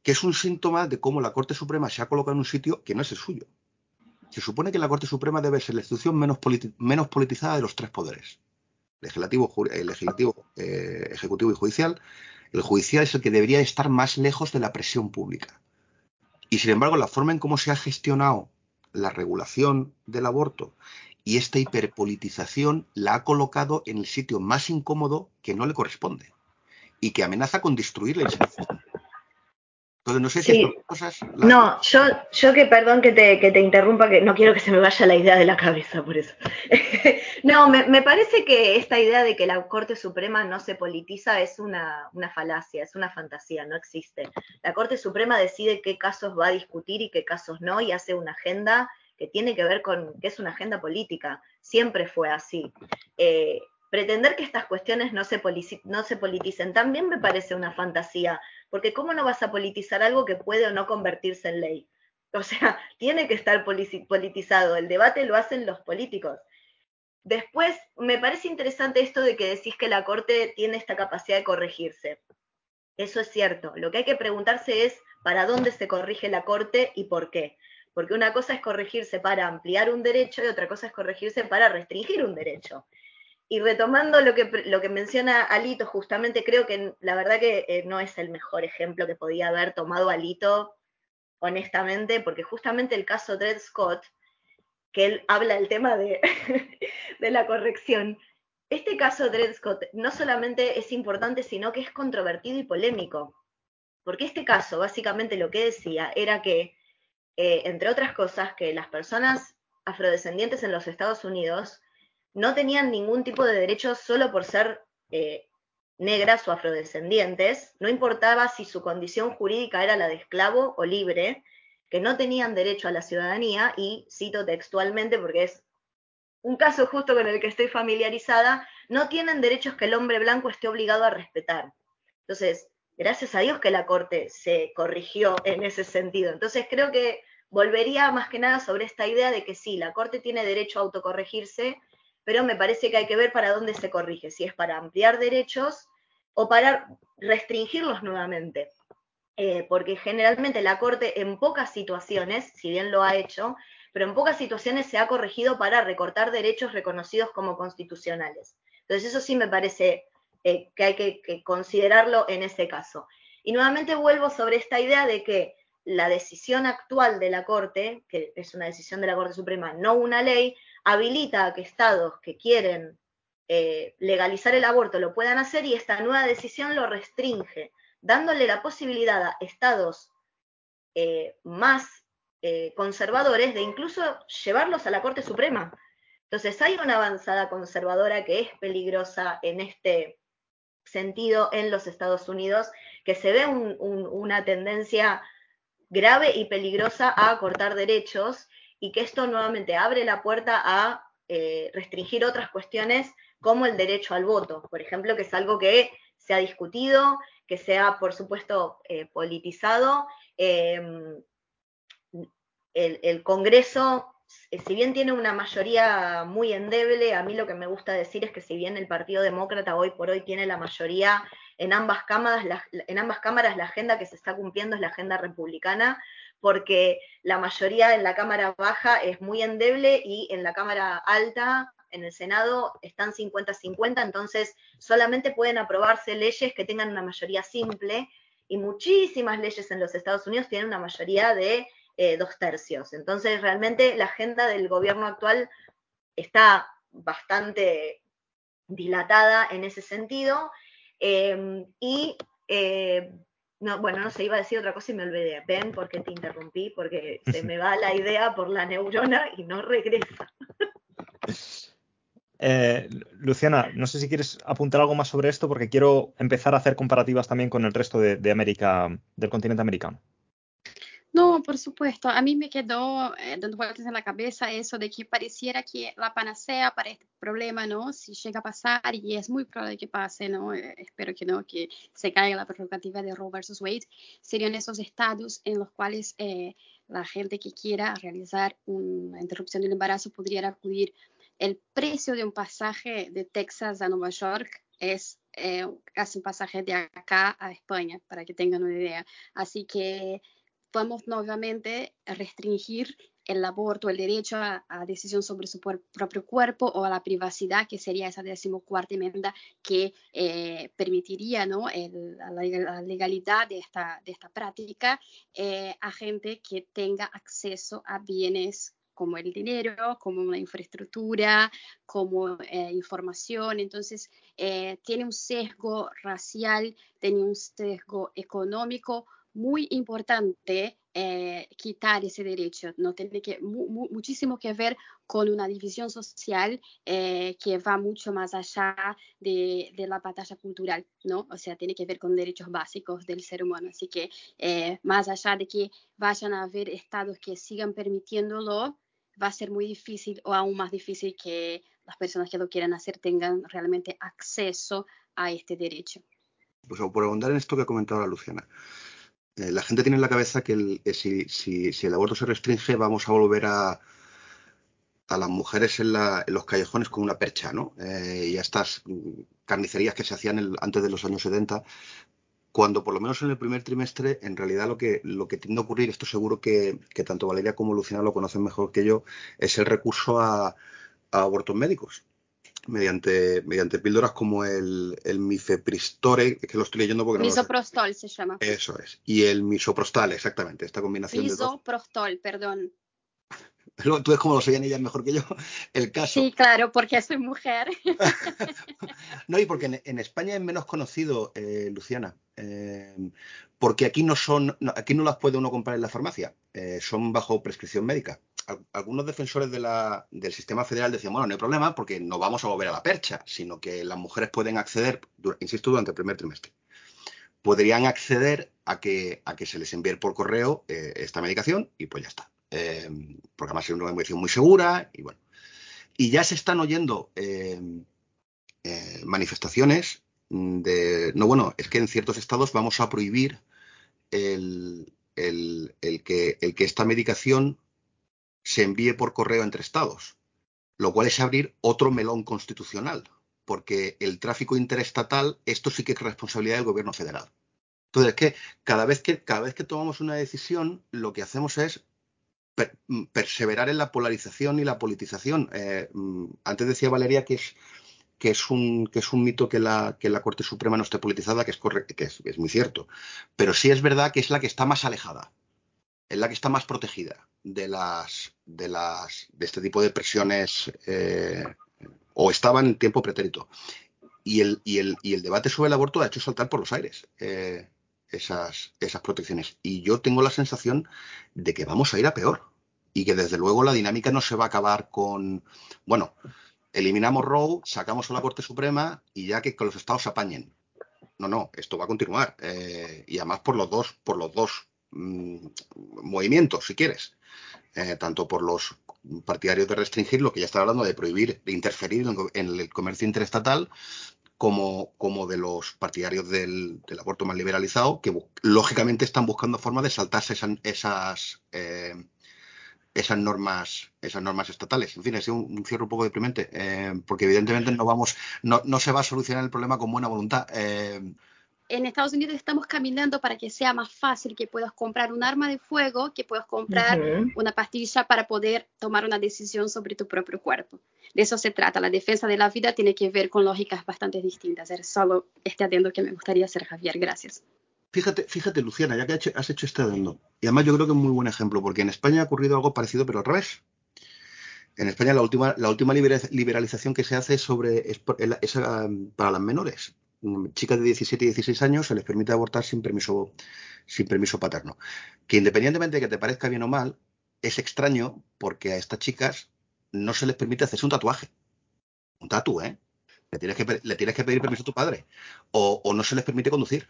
S4: que es un síntoma de cómo la Corte Suprema se ha colocado en un sitio que no es el suyo. Se supone que la Corte Suprema debe ser la institución menos, politizada de los tres poderes, legislativo, eh, legislativo eh, ejecutivo y judicial. El judicial es el que debería estar más lejos de la presión pública. Y sin embargo, la forma en cómo se ha gestionado la regulación del aborto y esta hiperpolitización la ha colocado en el sitio más incómodo que no le corresponde y que amenaza con destruir la institución
S2: no sé si cosas. No, yo, yo que perdón que te, que te, interrumpa, que no quiero que se me vaya la idea de la cabeza por eso. (laughs) no, me, parece que esta idea de que la Corte Suprema no se politiza es una, una falacia, es una fantasía, no existe. La Corte Suprema decide qué casos va a discutir y qué casos no, y hace una agenda que tiene que ver con, que es una agenda política. Siempre fue así. Eh, pretender que estas cuestiones no se, no se politicen también me parece una fantasía, porque ¿cómo no vas a politizar algo que puede o no convertirse en ley? O sea, (laughs) tiene que estar politizado, el debate lo hacen los políticos. Después, me parece interesante esto de que decís que la Corte tiene esta capacidad de corregirse. Eso es cierto. Lo que hay que preguntarse es para dónde se corrige la Corte y por qué. Porque una cosa es corregirse para ampliar un derecho y otra cosa es corregirse para restringir un derecho. Y retomando lo que, lo que menciona Alito, justamente creo que la verdad que eh, no es el mejor ejemplo que podía haber tomado Alito, honestamente, porque justamente el caso Dred Scott, que él habla del tema de, (laughs) de la corrección, este caso Dred Scott no solamente es importante, sino que es controvertido y polémico. Porque este caso, básicamente lo que decía era que, eh, entre otras cosas, que las personas afrodescendientes en los Estados Unidos no tenían ningún tipo de derechos solo por ser eh, negras o afrodescendientes, no importaba si su condición jurídica era la de esclavo o libre, que no tenían derecho a la ciudadanía y, cito textualmente porque es un caso justo con el que estoy familiarizada, no tienen derechos que el hombre blanco esté obligado a respetar. Entonces, gracias a Dios que la Corte se corrigió en ese sentido. Entonces, creo que volvería más que nada sobre esta idea de que sí, la Corte tiene derecho a autocorregirse, pero me parece que hay que ver para dónde se corrige, si es para ampliar derechos o para restringirlos nuevamente. Eh, porque generalmente la Corte en pocas situaciones, si bien lo ha hecho, pero en pocas situaciones se ha corregido para recortar derechos reconocidos como constitucionales. Entonces eso sí me parece eh, que hay que, considerarlo en ese caso. Y nuevamente vuelvo sobre esta idea de que la decisión actual de la Corte, que es una decisión de la Corte Suprema, no una ley, habilita a que estados que quieren eh, legalizar el aborto lo puedan hacer y esta nueva decisión lo restringe, dándole la posibilidad a estados eh, más conservadores de incluso llevarlos a la Corte Suprema. Entonces hay una avanzada conservadora que es peligrosa en este sentido en los Estados Unidos, que se ve una tendencia grave y peligrosa a cortar derechos y que esto nuevamente abre la puerta a eh, restringir otras cuestiones como el derecho al voto, por ejemplo, que es algo que se ha discutido, que se ha, por supuesto, eh, politizado. Em, el, Congreso si bien tiene una mayoría muy endeble, a mí lo que me gusta decir es que si bien el Partido Demócrata hoy por hoy tiene la mayoría en ambas cámaras, la, en ambas cámaras la agenda que se está cumpliendo es la agenda republicana, porque la mayoría en la Cámara Baja es muy endeble y en la Cámara Alta, en el Senado, están 50-50, entonces solamente pueden aprobarse leyes que tengan una mayoría simple y muchísimas leyes en los Estados Unidos tienen una mayoría de eh, dos tercios. Entonces, realmente la agenda del gobierno actual está bastante dilatada en ese sentido. Em, y eh, no, bueno, no sé, iba a decir otra cosa y me olvidé. Ven, porque te interrumpí, porque se me va la idea por la neurona y no regresa. (laughs)
S1: Eh, Luciana, no sé si quieres apuntar algo más sobre esto, porque quiero empezar a hacer comparativas también con el resto de América, del continente americano.
S3: No, por supuesto. A mí me quedó eh, dando vueltas en la cabeza eso de que pareciera que la panacea para este problema, ¿no? Si llega a pasar, y es muy probable que pase, ¿no? Eh, espero que no, que se caiga la prerrogativa de Roe versus Wade, serían esos estados en los cuales eh, la gente que quiera realizar una interrupción del embarazo podría acudir. El precio de un pasaje de Texas a Nueva York es casi un pasaje de acá a España, para que tengan una idea. Así que vamos nuevamente a restringir el aborto, el derecho a, decisión sobre su propio cuerpo o a la privacidad, que sería esa decimocuarta enmienda que eh, permitiría ¿no? la, legalidad de esta, de esta práctica eh, a gente que tenga acceso a bienes como el dinero, como una infraestructura, como eh, información. Entonces, tiene un sesgo racial, tiene un sesgo económico muy importante eh, quitar ese derecho, no tiene que, muchísimo que ver con una división social eh, que va mucho más allá de, la batalla cultural, ¿no? O sea, tiene que ver con derechos básicos del ser humano. Así que eh, más allá de que vayan a haber estados que sigan permitiéndolo, va a ser muy difícil o aún más difícil que las personas que lo quieran hacer tengan realmente acceso a este derecho.
S4: Pues por abundar en esto que ha comentado la Luciana, eh, la gente tiene en la cabeza que si, el aborto se restringe, vamos a volver a, las mujeres en, los callejones con una percha, ¿no? Eh, y a estas carnicerías que se hacían antes de los años 70, cuando por lo menos en el primer trimestre, en realidad lo que, lo que tiende a ocurrir, esto seguro que, tanto Valeria como Luciana lo conocen mejor que yo, es el recurso a abortos médicos mediante, mediante píldoras como el, el mifepristore, que lo estoy leyendo porque
S3: Misoprostol se llama.
S4: Eso es. Y el misoprostal, exactamente, esta combinación
S3: Misoprostol, de perdón. (laughs)
S4: Tú ves como lo sabían ellas mejor que yo. El caso.
S3: Sí, claro, porque soy mujer. (laughs)
S4: no, y porque en, España es menos conocido, eh, Luciana. Eh, porque aquí no son, aquí no las puede uno comprar en la farmacia. Eh, son bajo prescripción médica algunos defensores del sistema federal decían, bueno, no hay problema porque no vamos a volver a la percha, sino que las mujeres pueden acceder, insisto, durante el primer trimestre. Podrían acceder a que, a que se les envíe por correo eh, esta medicación y pues ya está. Eh, porque además es una medicación muy segura y bueno. Y ya se están oyendo eh, manifestaciones de, no, bueno, es que en ciertos estados vamos a prohibir el, que, el que esta medicación se envíe por correo entre estados, lo cual es abrir otro melón constitucional, porque el tráfico interestatal, esto sí que es responsabilidad del gobierno federal. Entonces, es que cada vez que, cada vez que tomamos una decisión, lo que hacemos es mm, perseverar en la polarización y la politización. Eh, mm, antes decía Valeria que es, que es, un, que es un mito que la, que la Corte Suprema no esté politizada, que es, que es muy cierto. Pero sí es verdad que es la que está más alejada es la que está más protegida de las de este tipo de presiones eh, o estaba en tiempo pretérito. Y el, y el, y el debate sobre el aborto ha hecho saltar por los aires eh, esas, esas protecciones. Y yo tengo la sensación de que vamos a ir a peor y que desde luego la dinámica no se va a acabar con bueno eliminamos Roe sacamos a la Corte Suprema y ya que, los estados apañen. No no esto va a continuar eh, y además por los dos por los dos Mm, movimientos, si quieres, eh, tanto por los partidarios de restringir, lo que ya estaba hablando de prohibir, de interferir en, el comercio interestatal, como, como de los partidarios del, aborto más liberalizado, que lógicamente están buscando formas de saltarse esas, esas normas, esas normas estatales. En fin, es un, cierre un poco deprimente, eh, porque evidentemente no vamos, no, no, se va a solucionar el problema con buena voluntad. Eh,
S3: en Estados Unidos estamos caminando para que sea más fácil que puedas comprar un arma de fuego, que puedas comprar una pastilla para poder tomar una decisión sobre tu propio cuerpo. De eso se trata. La defensa de la vida tiene que ver con lógicas bastante distintas. Es solo este adendo que me gustaría hacer, Javier. Gracias.
S4: Fíjate, fíjate, Luciana, ya que has hecho este adendo. Y además yo creo que es un muy buen ejemplo, porque en España ha ocurrido algo parecido, pero al revés. En España la última, la última liberalización que se hace es sobre, es, para las menores chicas de 17 y 16 años se les permite abortar sin permiso, sin permiso paterno. Que independientemente de que te parezca bien o mal, es extraño porque a estas chicas no se les permite hacerse un tatuaje. Un tatu, ¿eh? Le tienes que, le tienes que pedir permiso a tu padre. O, no se les permite conducir.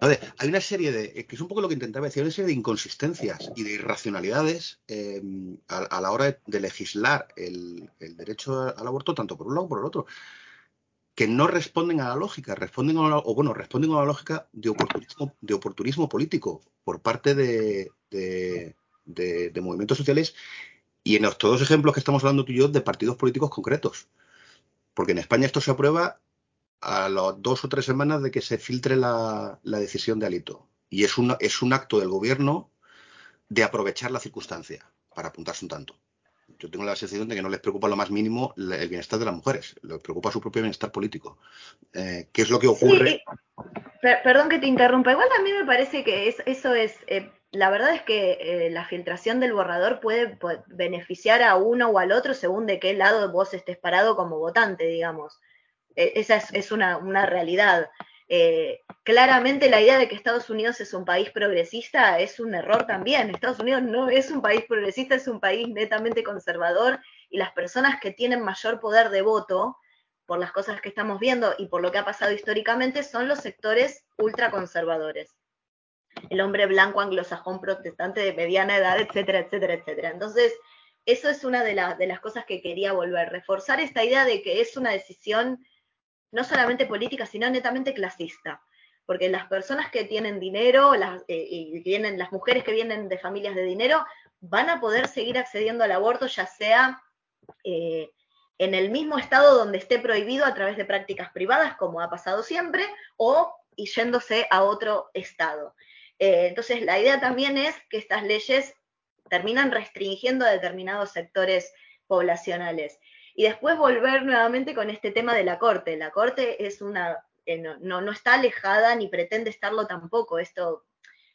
S4: hay una serie de, que es un poco lo que intentaba decir, una serie de inconsistencias y de irracionalidades em, a, la hora de, legislar el, el, derecho al aborto, tanto por un lado como por el otro que no responden a la lógica, responden a o bueno, responden a la lógica de oportunismo, de político por parte de, movimientos sociales y en los todos ejemplos que estamos hablando tú y yo de partidos políticos concretos. Porque en España esto se aprueba a las dos o tres semanas de que se filtre la, decisión de Alito. Y es, es un acto del gobierno de aprovechar la circunstancia para apuntarse un tanto yo tengo la sensación de que no les preocupa lo más mínimo el bienestar de las mujeres, les preocupa su propio bienestar político. Eh, ¿Qué es lo que ocurre?
S2: perdón que te interrumpa, igual también me parece que eso es, eh, la verdad es que eh, la filtración del borrador puede, beneficiar a uno o al otro según de qué lado vos estés parado como votante, digamos. E, esa es, es una, una realidad. Eh, claramente la idea de que Estados Unidos es un país progresista es un error también. Estados Unidos no es un país progresista, es un país netamente conservador y las personas que tienen mayor poder de voto, por las cosas que estamos viendo y por lo que ha pasado históricamente, son los sectores ultraconservadores. El hombre blanco anglosajón protestante de mediana edad, etcétera, etcétera, etcétera. Entonces, eso es una de, de las cosas que quería volver, reforzar esta idea de que es una decisión no solamente política, sino netamente clasista. Porque las personas que tienen dinero, las, eh, y vienen, las mujeres que vienen de familias de dinero, van a poder seguir accediendo al aborto, ya sea eh, en el mismo estado donde esté prohibido a través de prácticas privadas, como ha pasado siempre, o yéndose a otro estado. Eh, entonces, la idea también es que estas leyes terminan restringiendo a determinados sectores poblacionales. Y después volver nuevamente con este tema de la Corte. La Corte es una, eh, no, no, está alejada ni pretende estarlo tampoco. Esto,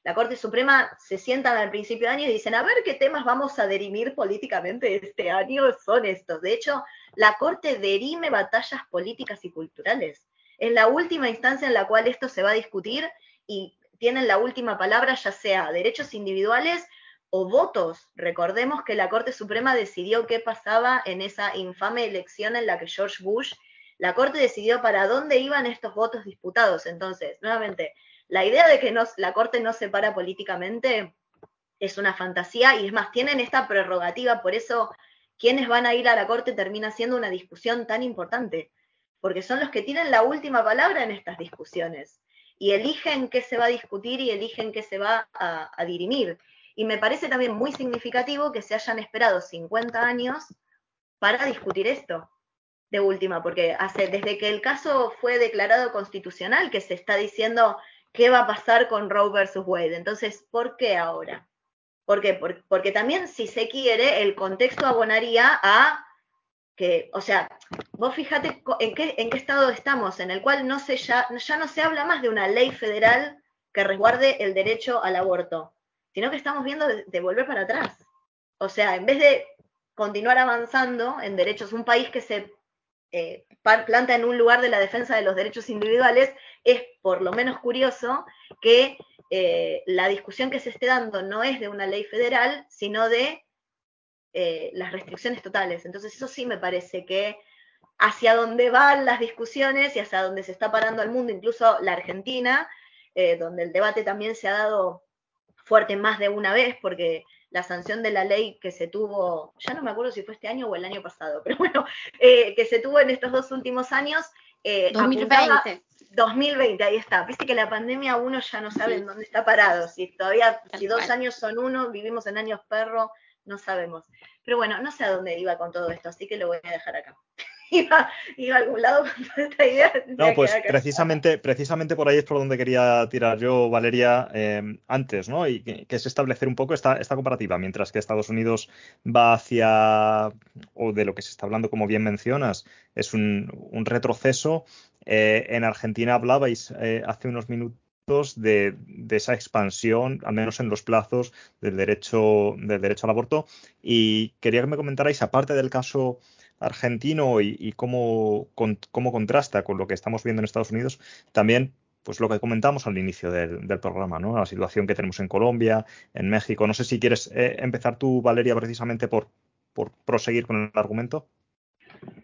S2: la Corte Suprema se sientan al principio de año y dicen, a ver qué temas vamos a derimir políticamente este año son estos. De hecho, la Corte derime batallas políticas y culturales. Es la última instancia en la cual esto se va a discutir y tienen la última palabra, ya sea derechos individuales o votos. Recordemos que la Corte Suprema decidió qué pasaba en esa infame elección en la que George Bush, la Corte decidió para dónde iban estos votos disputados. Entonces, nuevamente, la idea de que la Corte no se para políticamente es una fantasía y es más, tienen esta prerrogativa, por eso quienes van a ir a la Corte termina siendo una discusión tan importante, porque son los que tienen la última palabra en estas discusiones y eligen qué se va a discutir y eligen qué se va a, a dirimir. Y me parece también muy significativo que se hayan esperado 50 años para discutir esto, de última, porque hace, desde que el caso fue declarado constitucional, que se está diciendo qué va a pasar con Roe versus Wade. Entonces, ¿por qué ahora? ¿Por qué? Porque, también, si se quiere, el contexto abonaría a que, o sea, vos fíjate en qué, en qué estado estamos, en el cual no se, ya, ya no se habla más de una ley federal que resguarde el derecho al aborto sino que estamos viendo de, volver para atrás. O sea, en vez de continuar avanzando en derechos, un país que se eh, planta en un lugar de la defensa de los derechos individuales, es por lo menos curioso que eh, la discusión que se esté dando no es de una ley federal, sino de eh, las restricciones totales. Entonces eso sí me parece que hacia dónde van las discusiones y hacia dónde se está parando el mundo, incluso la Argentina, donde el debate también se ha dado fuerte más de una vez, porque la sanción de la ley que se tuvo, ya no me acuerdo si fue este año o el año pasado, (laughs) pero bueno, eh, que se tuvo en estos dos últimos años.
S3: 2020.
S2: Eh, 2020, ahí está. Viste que la pandemia uno ya no sabe en dónde está parado. Si todavía, si dos años son uno, vivimos en años perro, no sabemos. Pero bueno, no sé a dónde iba con todo esto, así que lo voy a dejar acá. Iba, a algún lado con esta idea.
S1: No, pues precisamente, precisamente por ahí es por donde quería tirar yo, Valeria, em, antes, ¿no? Y que, es establecer un poco esta, esta comparativa, mientras que Estados Unidos va hacia, o de lo que se está hablando, como bien mencionas, es un, retroceso. Eh, en Argentina hablabais eh, hace unos minutos de, esa expansión, al menos en los plazos del derecho, del derecho al aborto. Y quería que me comentarais, aparte del caso argentino y, cómo, cómo, contrasta con lo que estamos viendo en Estados Unidos, también pues lo que comentamos al inicio del, programa, ¿no? La situación que tenemos en Colombia, en México. No sé si quieres eh, empezar tú, Valeria, precisamente por, por proseguir con el argumento.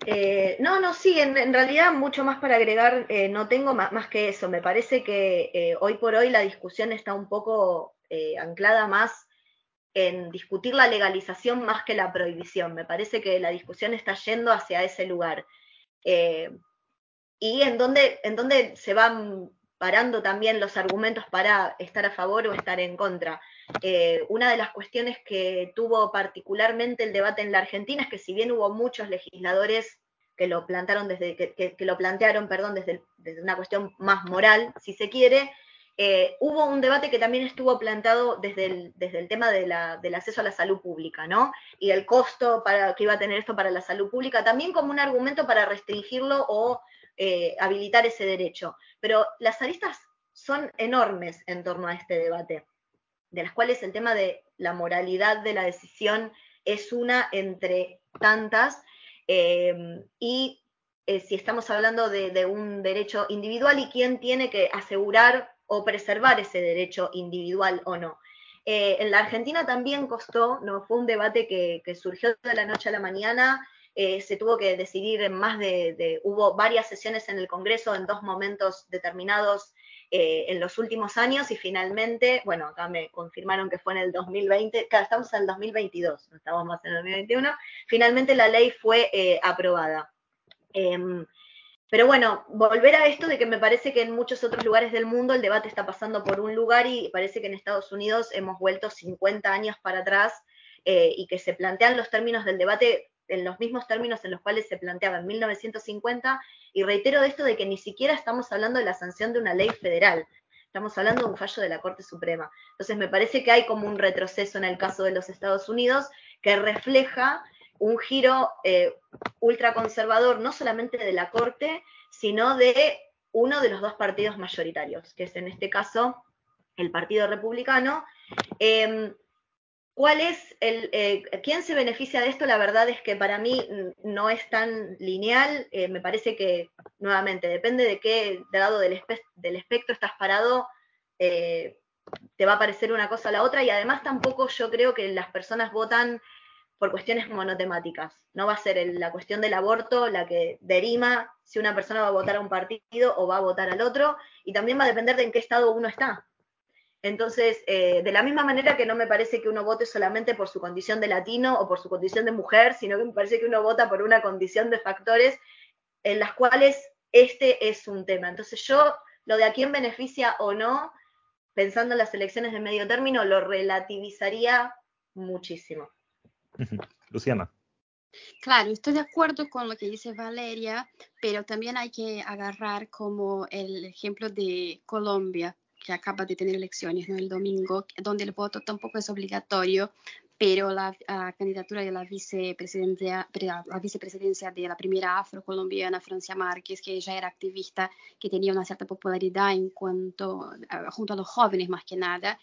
S2: Eh, no, no, sí, en, realidad mucho más para agregar eh, no tengo más, que eso. Me parece que hoy por hoy la discusión está un poco anclada más en discutir la legalización más que la prohibición. Me parece que la discusión está yendo hacia ese lugar. y en donde, en se van parando también los argumentos para estar a favor o estar en contra. Eh, una de las cuestiones que tuvo particularmente el debate en la Argentina es que si bien hubo muchos legisladores que lo plantaron desde, que, lo plantearon, perdón, desde, una cuestión más moral, si se quiere, eh, hubo un debate que también estuvo plantado desde el, desde el tema de la, del acceso a la salud pública, ¿no? Y el costo para, que iba a tener esto para la salud pública, también como un argumento para restringirlo o eh, habilitar ese derecho. Pero las aristas son enormes en torno a este debate, de las cuales el tema de la moralidad de la decisión es una entre tantas. Eh, y eh, si estamos hablando de, un derecho individual y quién tiene que asegurar o preservar ese derecho individual o no. en la Argentina también costó, no fue un debate que, que, surgió de la noche a la mañana eh, se tuvo que decidir en más de, hubo varias sesiones en el Congreso en dos momentos determinados eh, en los últimos años y finalmente, bueno, acá me confirmaron que fue en el 2020, claro, estamos en el 2022, no estamos más en el 2021, finalmente la ley fue eh, aprobada. Pero bueno, volver a esto de que me parece que en muchos otros lugares del mundo el debate está pasando por un lugar y parece que en Estados Unidos hemos vuelto 50 años para atrás y que se plantean los términos del debate en los mismos términos en los cuales se planteaba en 1950, y reitero esto de que ni siquiera estamos hablando de la sanción de una ley federal, estamos hablando de un fallo de la Corte Suprema. Entonces me parece que hay como un retroceso en el caso de los Estados Unidos que refleja un giro eh, ultraconservador, no solamente de la Corte, sino de uno de los dos partidos mayoritarios, que es en este caso el Partido Republicano. Em, ¿Cuál es el, eh, quién se beneficia de esto? La verdad es que para mí no es tan lineal. Eh, me parece que, nuevamente, depende de qué lado del, del espectro estás parado, eh, te va a parecer una cosa o la otra. Y además tampoco yo creo que las personas votan por cuestiones monotemáticas. No va a ser la cuestión del aborto la que derima si una persona va a votar a un partido o va a votar al otro. Y también va a depender de en qué estado uno está. Entonces, eh, de la misma manera que no me parece que uno vote solamente por su condición de latino o por su condición de mujer, sino que me parece que uno vota por una condición de factores en las cuales este es un tema. Entonces, yo lo de a quién beneficia o no, pensando en las elecciones de medio término, lo relativizaría muchísimo.
S1: Luciana.
S3: Claro, estoy de acuerdo con lo que dice Valeria, pero también hay que agarrar como el ejemplo de Colombia que acaba de tener elecciones el domingo, donde el voto tampoco es obligatorio, pero la, candidatura de la vicepresidencia, de la primera afrocolombiana, Francia Márquez, que ya era activista, que tenía una cierta popularidad en cuanto, junto a los jóvenes más que nada,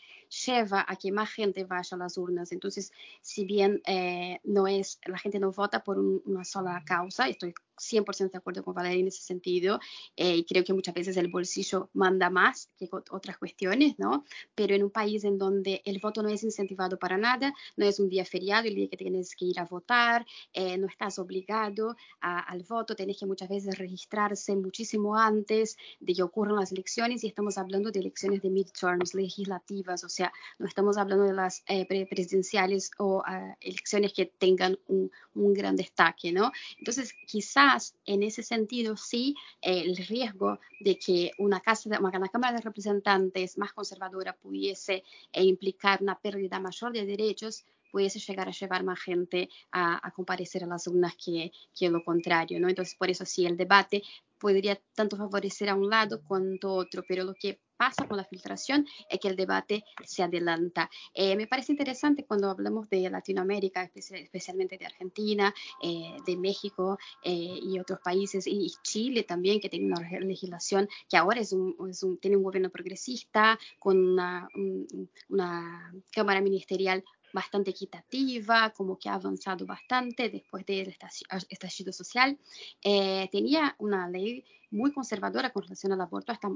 S3: lleva a que más gente vaya a las urnas. Entonces, si bien eh, no es, la gente no vota por una sola causa, estoy 100% de acuerdo con Valeria en ese sentido eh, y creo que muchas veces el bolsillo manda más que otras cuestiones, ¿no? Pero en un país en donde el voto no es incentivado para nada, no es un día feriado el día que tienes que ir a votar, eh, no estás obligado al voto, tienes que muchas veces registrarse muchísimo antes de que ocurran las elecciones y estamos hablando de elecciones de midterms, legislativas, o sea, no estamos hablando de las eh, presidenciales o ah, elecciones que tengan un, gran destaque, ¿no? Entonces, quizás en ese sentido sí el riesgo de que una, casa una Cámara de Representantes más conservadora pudiese eh, implicar una pérdida mayor de derechos pudiese llegar a llevar más gente a, comparecer a las urnas que, que lo contrario, ¿no? Entonces, por eso sí, el debate podría tanto favorecer a un lado cuanto otro, pero lo que pasa con la filtración es que el debate se adelanta. Eh, me parece interesante cuando hablamos de Latinoamérica, especialmente de Argentina, eh, de México eh, y otros países, y Chile también, que tiene una legislación que ahora es un, tiene un gobierno progresista, con una, una Cámara Ministerial bastante equitativa, como que ha avanzado bastante después del estallido social. tenía una ley muy conservadora con relación al aborto hasta eh,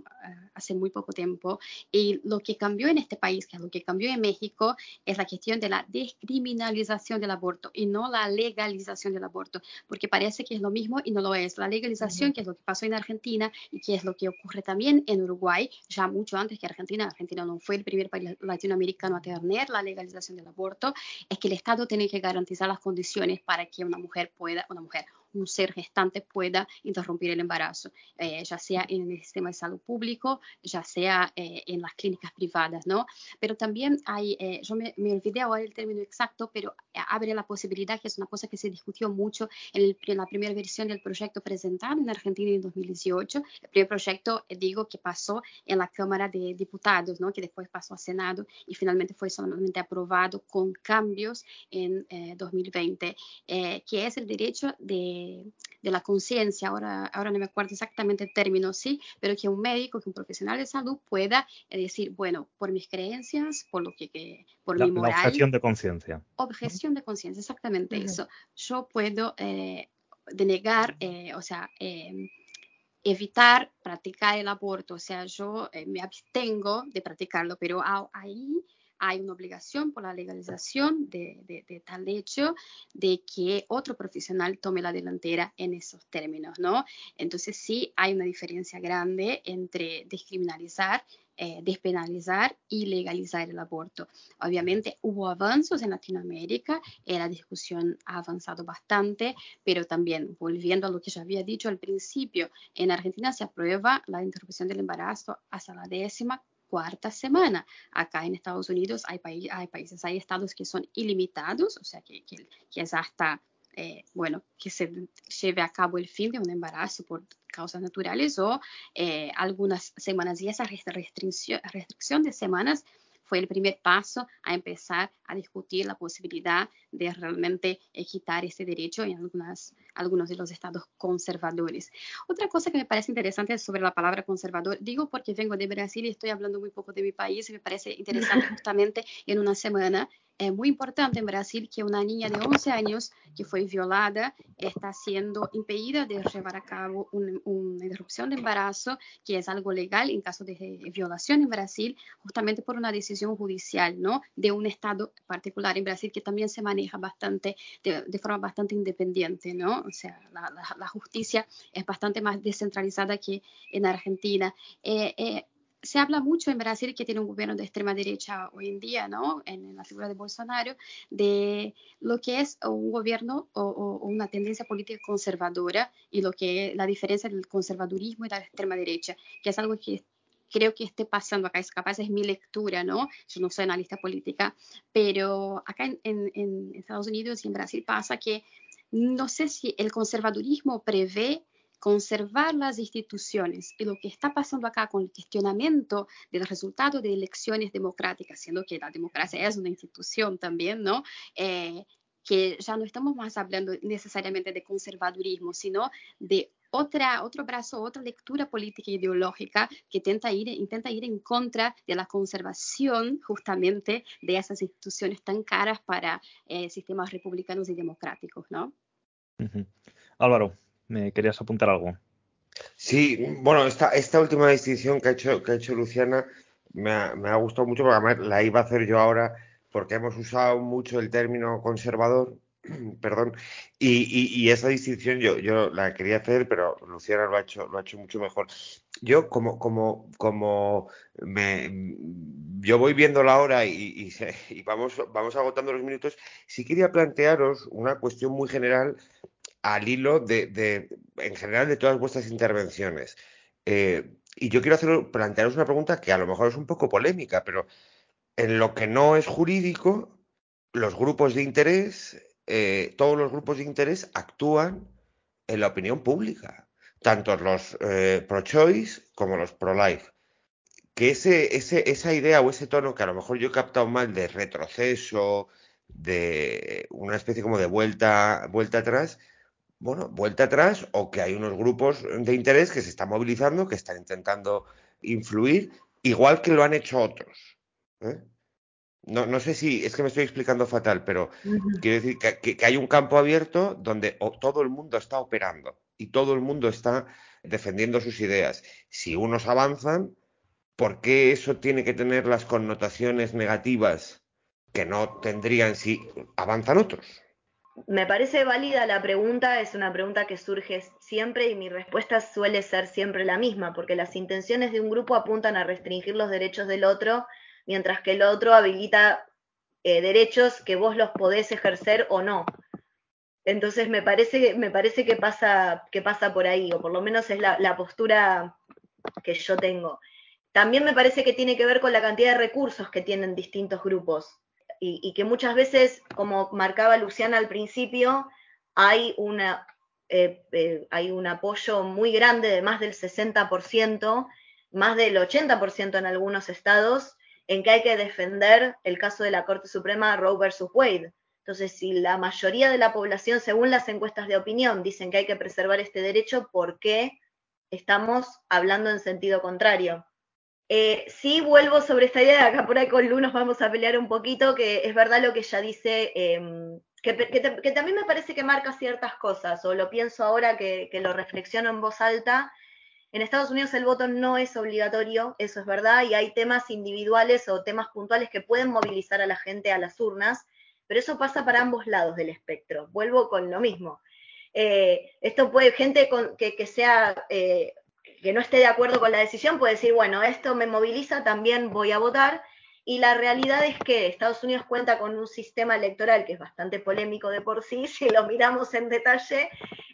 S3: hace muy poco tiempo. Y lo que cambió en este país, que es lo que cambió en México, es la cuestión de la descriminalización del aborto y no la legalización del aborto, porque parece que es lo mismo y no lo es. La legalización, que es lo que pasó en Argentina y que es lo que ocurre también en Uruguay, ya mucho antes que Argentina, Argentina no fue el primer país latinoamericano a tener la legalización del aborto, es que el Estado tiene que garantizar las condiciones para que una mujer pueda, una mujer, un ser gestante pueda interrumpir el embarazo, eh, ya sea en el sistema de salud público, ya sea eh, en las clínicas privadas, ¿no? Pero también hay, eh, yo me, olvidé ahora el término exacto, pero abre la posibilidad, que es una cosa que se discutió mucho en, la primera versión del proyecto presentado en Argentina en 2018, el primer proyecto, digo, que pasó en la Cámara de Diputados, ¿no? Que después pasó a Senado y finalmente fue solamente aprobado con cambios en 2020, que es el derecho de de, la conciencia, ahora, ahora no me acuerdo exactamente el término, sí, pero que un médico, que un profesional de salud pueda eh, decir, bueno, por mis creencias, por lo que, por mi moral.
S1: La objeción de conciencia.
S3: Objeción de conciencia, exactamente eso. Yo puedo eh, denegar, eh, o sea, evitar practicar el aborto, o sea, yo me abstengo de practicarlo, pero ahí hay una obligación por la legalización de, tal hecho de que otro profesional tome la delantera en esos términos, ¿no? Entonces sí hay una diferencia grande entre descriminalizar eh, despenalizar y legalizar el aborto. Obviamente hubo avances en Latinoamérica, eh, la discusión ha avanzado bastante, pero también volviendo a lo que ya había dicho al principio, en Argentina se aprueba la interrupción del embarazo hasta la décima cuarta semana. Acá en Estados Unidos hay, hay países, hay estados que son ilimitados, o sea, que, que, es hasta, eh, bueno, que se lleve a cabo el fin de un embarazo por causas naturales o eh, algunas semanas. Y esa restricción, restricción de semanas fue el primer paso a empezar a discutir la posibilidad de realmente quitar ese derecho en algunas, algunos de los estados conservadores. Otra cosa que me parece interesante sobre la palabra conservador, digo porque vengo de Brasil y estoy hablando muy poco de mi país y me parece interesante (laughs) justamente en una semana es muy importante en Brasil que una niña de 11 años que fue violada está siendo impedida de llevar a cabo una interrupción de embarazo, que es algo legal en caso de violación en Brasil, justamente por una decisión judicial, ¿no? De un estado particular en Brasil que también se maneja bastante, de, forma bastante independiente, ¿no? O sea, la, justicia es bastante más descentralizada que en Argentina. Eh, eh, se habla mucho en Brasil, que tiene un gobierno de extrema derecha hoy en día, ¿no? En, la figura de Bolsonaro, de lo que es un gobierno o, una tendencia política conservadora y lo que la diferencia del conservadurismo y de la extrema derecha, que es algo que creo que esté pasando acá, es capaz, es mi lectura, ¿no? Yo no soy analista política, pero acá en, en Estados Unidos y en Brasil pasa que no sé si el conservadurismo prevé conservar las instituciones y lo que está pasando acá con el cuestionamiento del resultado de elecciones democráticas, siendo que la democracia es una institución también, ¿no? Eh, que ya no estamos más hablando necesariamente de conservadurismo, sino de otra, otro brazo, otra lectura política e ideológica que intenta ir, intenta ir en contra de la conservación justamente de esas instituciones tan caras para eh, sistemas republicanos y democráticos, ¿no?
S1: Álvaro, ¿Me querías apuntar algo?
S5: Sí, bueno, esta, esta última distinción que ha hecho, que ha hecho Luciana me ha, me ha gustado mucho porque además la iba a hacer yo ahora porque hemos usado mucho el término conservador, (clears throat) perdón, y, y, esa distinción yo, la quería hacer, pero Luciana lo ha hecho, lo ha hecho mucho mejor. Yo como, como, como me, yo voy viendo la hora y, y, (laughs) vamos, vamos agotando los minutos, sí quería plantearos una cuestión muy general al hilo de, en general, de todas vuestras intervenciones. Eh, y yo quiero hacer, plantearos una pregunta que a lo mejor es un poco polémica, pero en lo que no es jurídico, los grupos de interés, eh, todos los grupos de interés actúan en la opinión pública, tanto los eh, pro-choice como los pro-life. Que ese, esa idea o ese tono que a lo mejor yo he captado mal de retroceso, de una especie como de vuelta, vuelta atrás, bueno, vuelta atrás o que hay unos grupos de interés que se están movilizando, que están intentando influir, igual que lo han hecho otros. ¿Eh? No, no, sé si es que me estoy explicando fatal, pero quiero decir que, hay un campo abierto donde todo el mundo está operando y todo el mundo está defendiendo sus ideas. Si unos avanzan, ¿por qué eso tiene que tener las connotaciones negativas que no tendrían si avanzan otros?
S2: Me parece válida la pregunta, es una pregunta que surge siempre y mi respuesta suele ser siempre la misma, porque las intenciones de un grupo apuntan a restringir los derechos del otro mientras que el otro habilita eh, derechos que vos los podés ejercer o no. Entonces me parece, me parece que, pasa, que pasa por ahí, o por lo menos es la, postura que yo tengo. También me parece que tiene que ver con la cantidad de recursos que tienen distintos grupos y, que muchas veces, como marcaba Luciana al principio, hay, una, eh, eh, hay un apoyo muy grande de más del 60%, más del 80% en algunos estados, en que hay que defender el caso de la Corte Suprema Roe versus Wade. Entonces, si la mayoría de la población, según las encuestas de opinión, dicen que hay que preservar este derecho, ¿por qué estamos hablando en sentido contrario? Eh, sí vuelvo sobre esta idea, acá por ahí con Lu nos vamos a pelear un poquito, que es verdad lo que ella dice, em, que, también me parece que marca ciertas cosas, o lo pienso ahora que, que lo reflexiono en voz alta, en Estados Unidos el voto no es obligatorio, eso es verdad, y hay temas individuales o temas puntuales que pueden movilizar a la gente a las urnas, pero eso pasa para ambos lados del espectro. Vuelvo con lo mismo. Eh, esto puede, gente que, sea, eh, que no esté de acuerdo con la decisión puede decir, bueno, esto me moviliza, también voy a votar. Y la realidad es que Estados Unidos cuenta con un sistema electoral que es bastante polémico de por sí, (laughs) si lo miramos en detalle,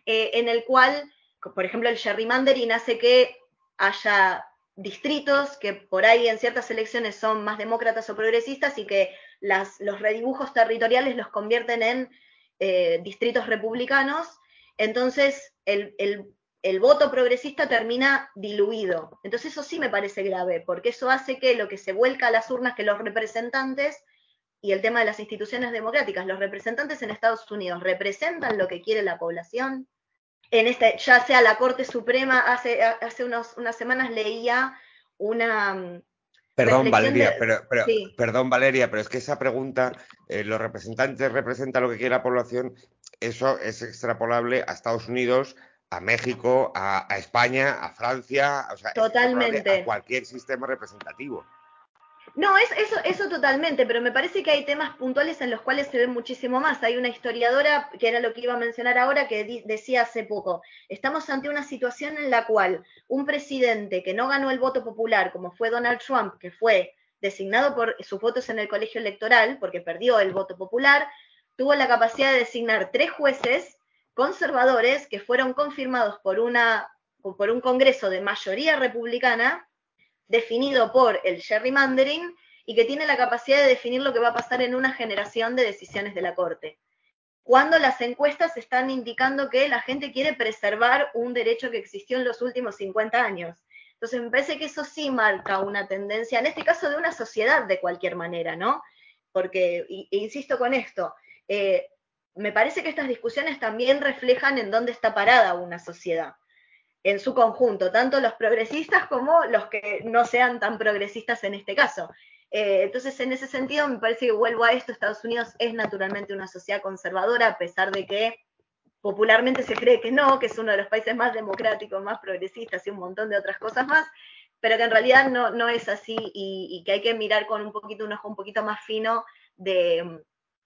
S2: eh, en el cual por ejemplo, el gerrymandering hace que haya distritos que por ahí en ciertas elecciones son más demócratas o progresistas y que los redibujos territoriales los convierten en eh, distritos republicanos. Entonces, el, el, voto progresista termina diluido. Entonces, eso sí me parece grave, porque eso hace que lo que se vuelca a las urnas, que los representantes y el tema de las instituciones democráticas, los representantes en Estados Unidos representan lo que quiere la población, en este, ya sea la Corte Suprema, hace, hace unos, unas semanas leía una... Mm,
S5: perdón, Valeria, pero, perdón, Valeria, pero es que esa pregunta, eh, ¿los representantes representan lo que quiere la población? Eso es extrapolable a Estados Unidos, a México, a, España, a Francia, o sea,
S2: Totalmente.
S5: a cualquier sistema representativo.
S2: No, es, eso, eso totalmente, pero me parece que hay temas puntuales en los cuales se ve muchísimo más. Hay una historiadora, que era lo que iba a mencionar ahora, que decía hace poco, estamos ante una situación en la cual un presidente que no ganó el voto popular, como fue Donald Trump, que fue designado por sus votos en el colegio electoral, porque perdió el voto popular, tuvo la capacidad de designar tres jueces conservadores que fueron confirmados por, una, por un Congreso de mayoría republicana definido por el gerrymandering y que tiene la capacidad de definir lo que va a pasar en una generación de decisiones de la Corte. Cuando las encuestas están indicando que la gente quiere preservar un derecho que existió en los últimos 50 años. Entonces me parece que eso sí marca una tendencia, en este caso de una sociedad de cualquier manera, ¿no? Porque, insisto con esto, eh, me parece que estas discusiones también reflejan en dónde está parada una sociedad en su conjunto, tanto los progresistas como los que no sean tan progresistas en este caso. Eh, entonces, en ese sentido, me parece que vuelvo a esto, Estados Unidos es naturalmente una sociedad conservadora, a pesar de que popularmente se cree que no, que es uno de los países más democráticos, más progresistas y un montón de otras cosas más, pero que en realidad no, no es así y, y que hay que mirar con un poquito, un ojo un poquito más fino de,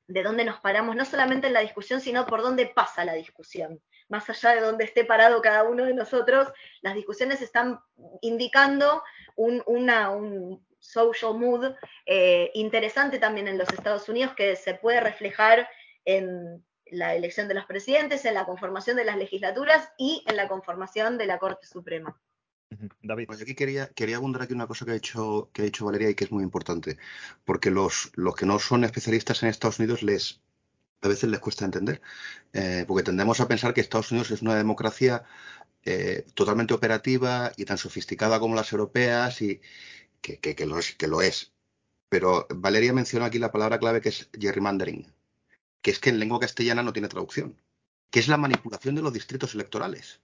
S2: de dónde nos paramos, no solamente en la discusión, sino por dónde pasa la discusión más allá de donde esté parado cada uno de nosotros, las discusiones están indicando un, una, un social mood eh, interesante también en los Estados Unidos que se puede reflejar en la elección de los presidentes, en la conformación de las legislaturas y en la conformación de la Corte Suprema.
S1: David.
S4: Pues aquí quería, quería abundar aquí una cosa que ha dicho Valeria y que es muy importante, porque los, que no son especialistas en Estados Unidos les a veces les cuesta entender, eh, porque tendemos a pensar que Estados Unidos es una democracia eh, totalmente operativa y tan sofisticada como las europeas y que, que, lo es, que lo es. Pero Valeria menciona aquí la palabra clave que es gerrymandering, que es que en lengua castellana no tiene traducción, que es la manipulación de los distritos electorales,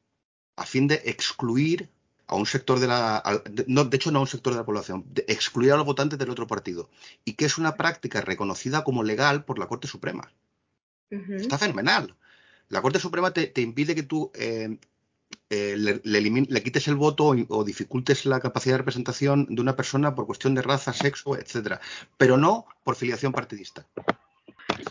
S4: a fin de excluir a un sector de la. no, de hecho, no a un sector de la población, de excluir a los votantes del otro partido. Y que es una práctica reconocida como legal por la Corte Suprema. Está fenomenal. La Corte Suprema te, impide que tú eh, eh, le, quites el voto o, dificultes la capacidad de representación de una persona por cuestión de raza, sexo, etcétera, pero no por filiación partidista.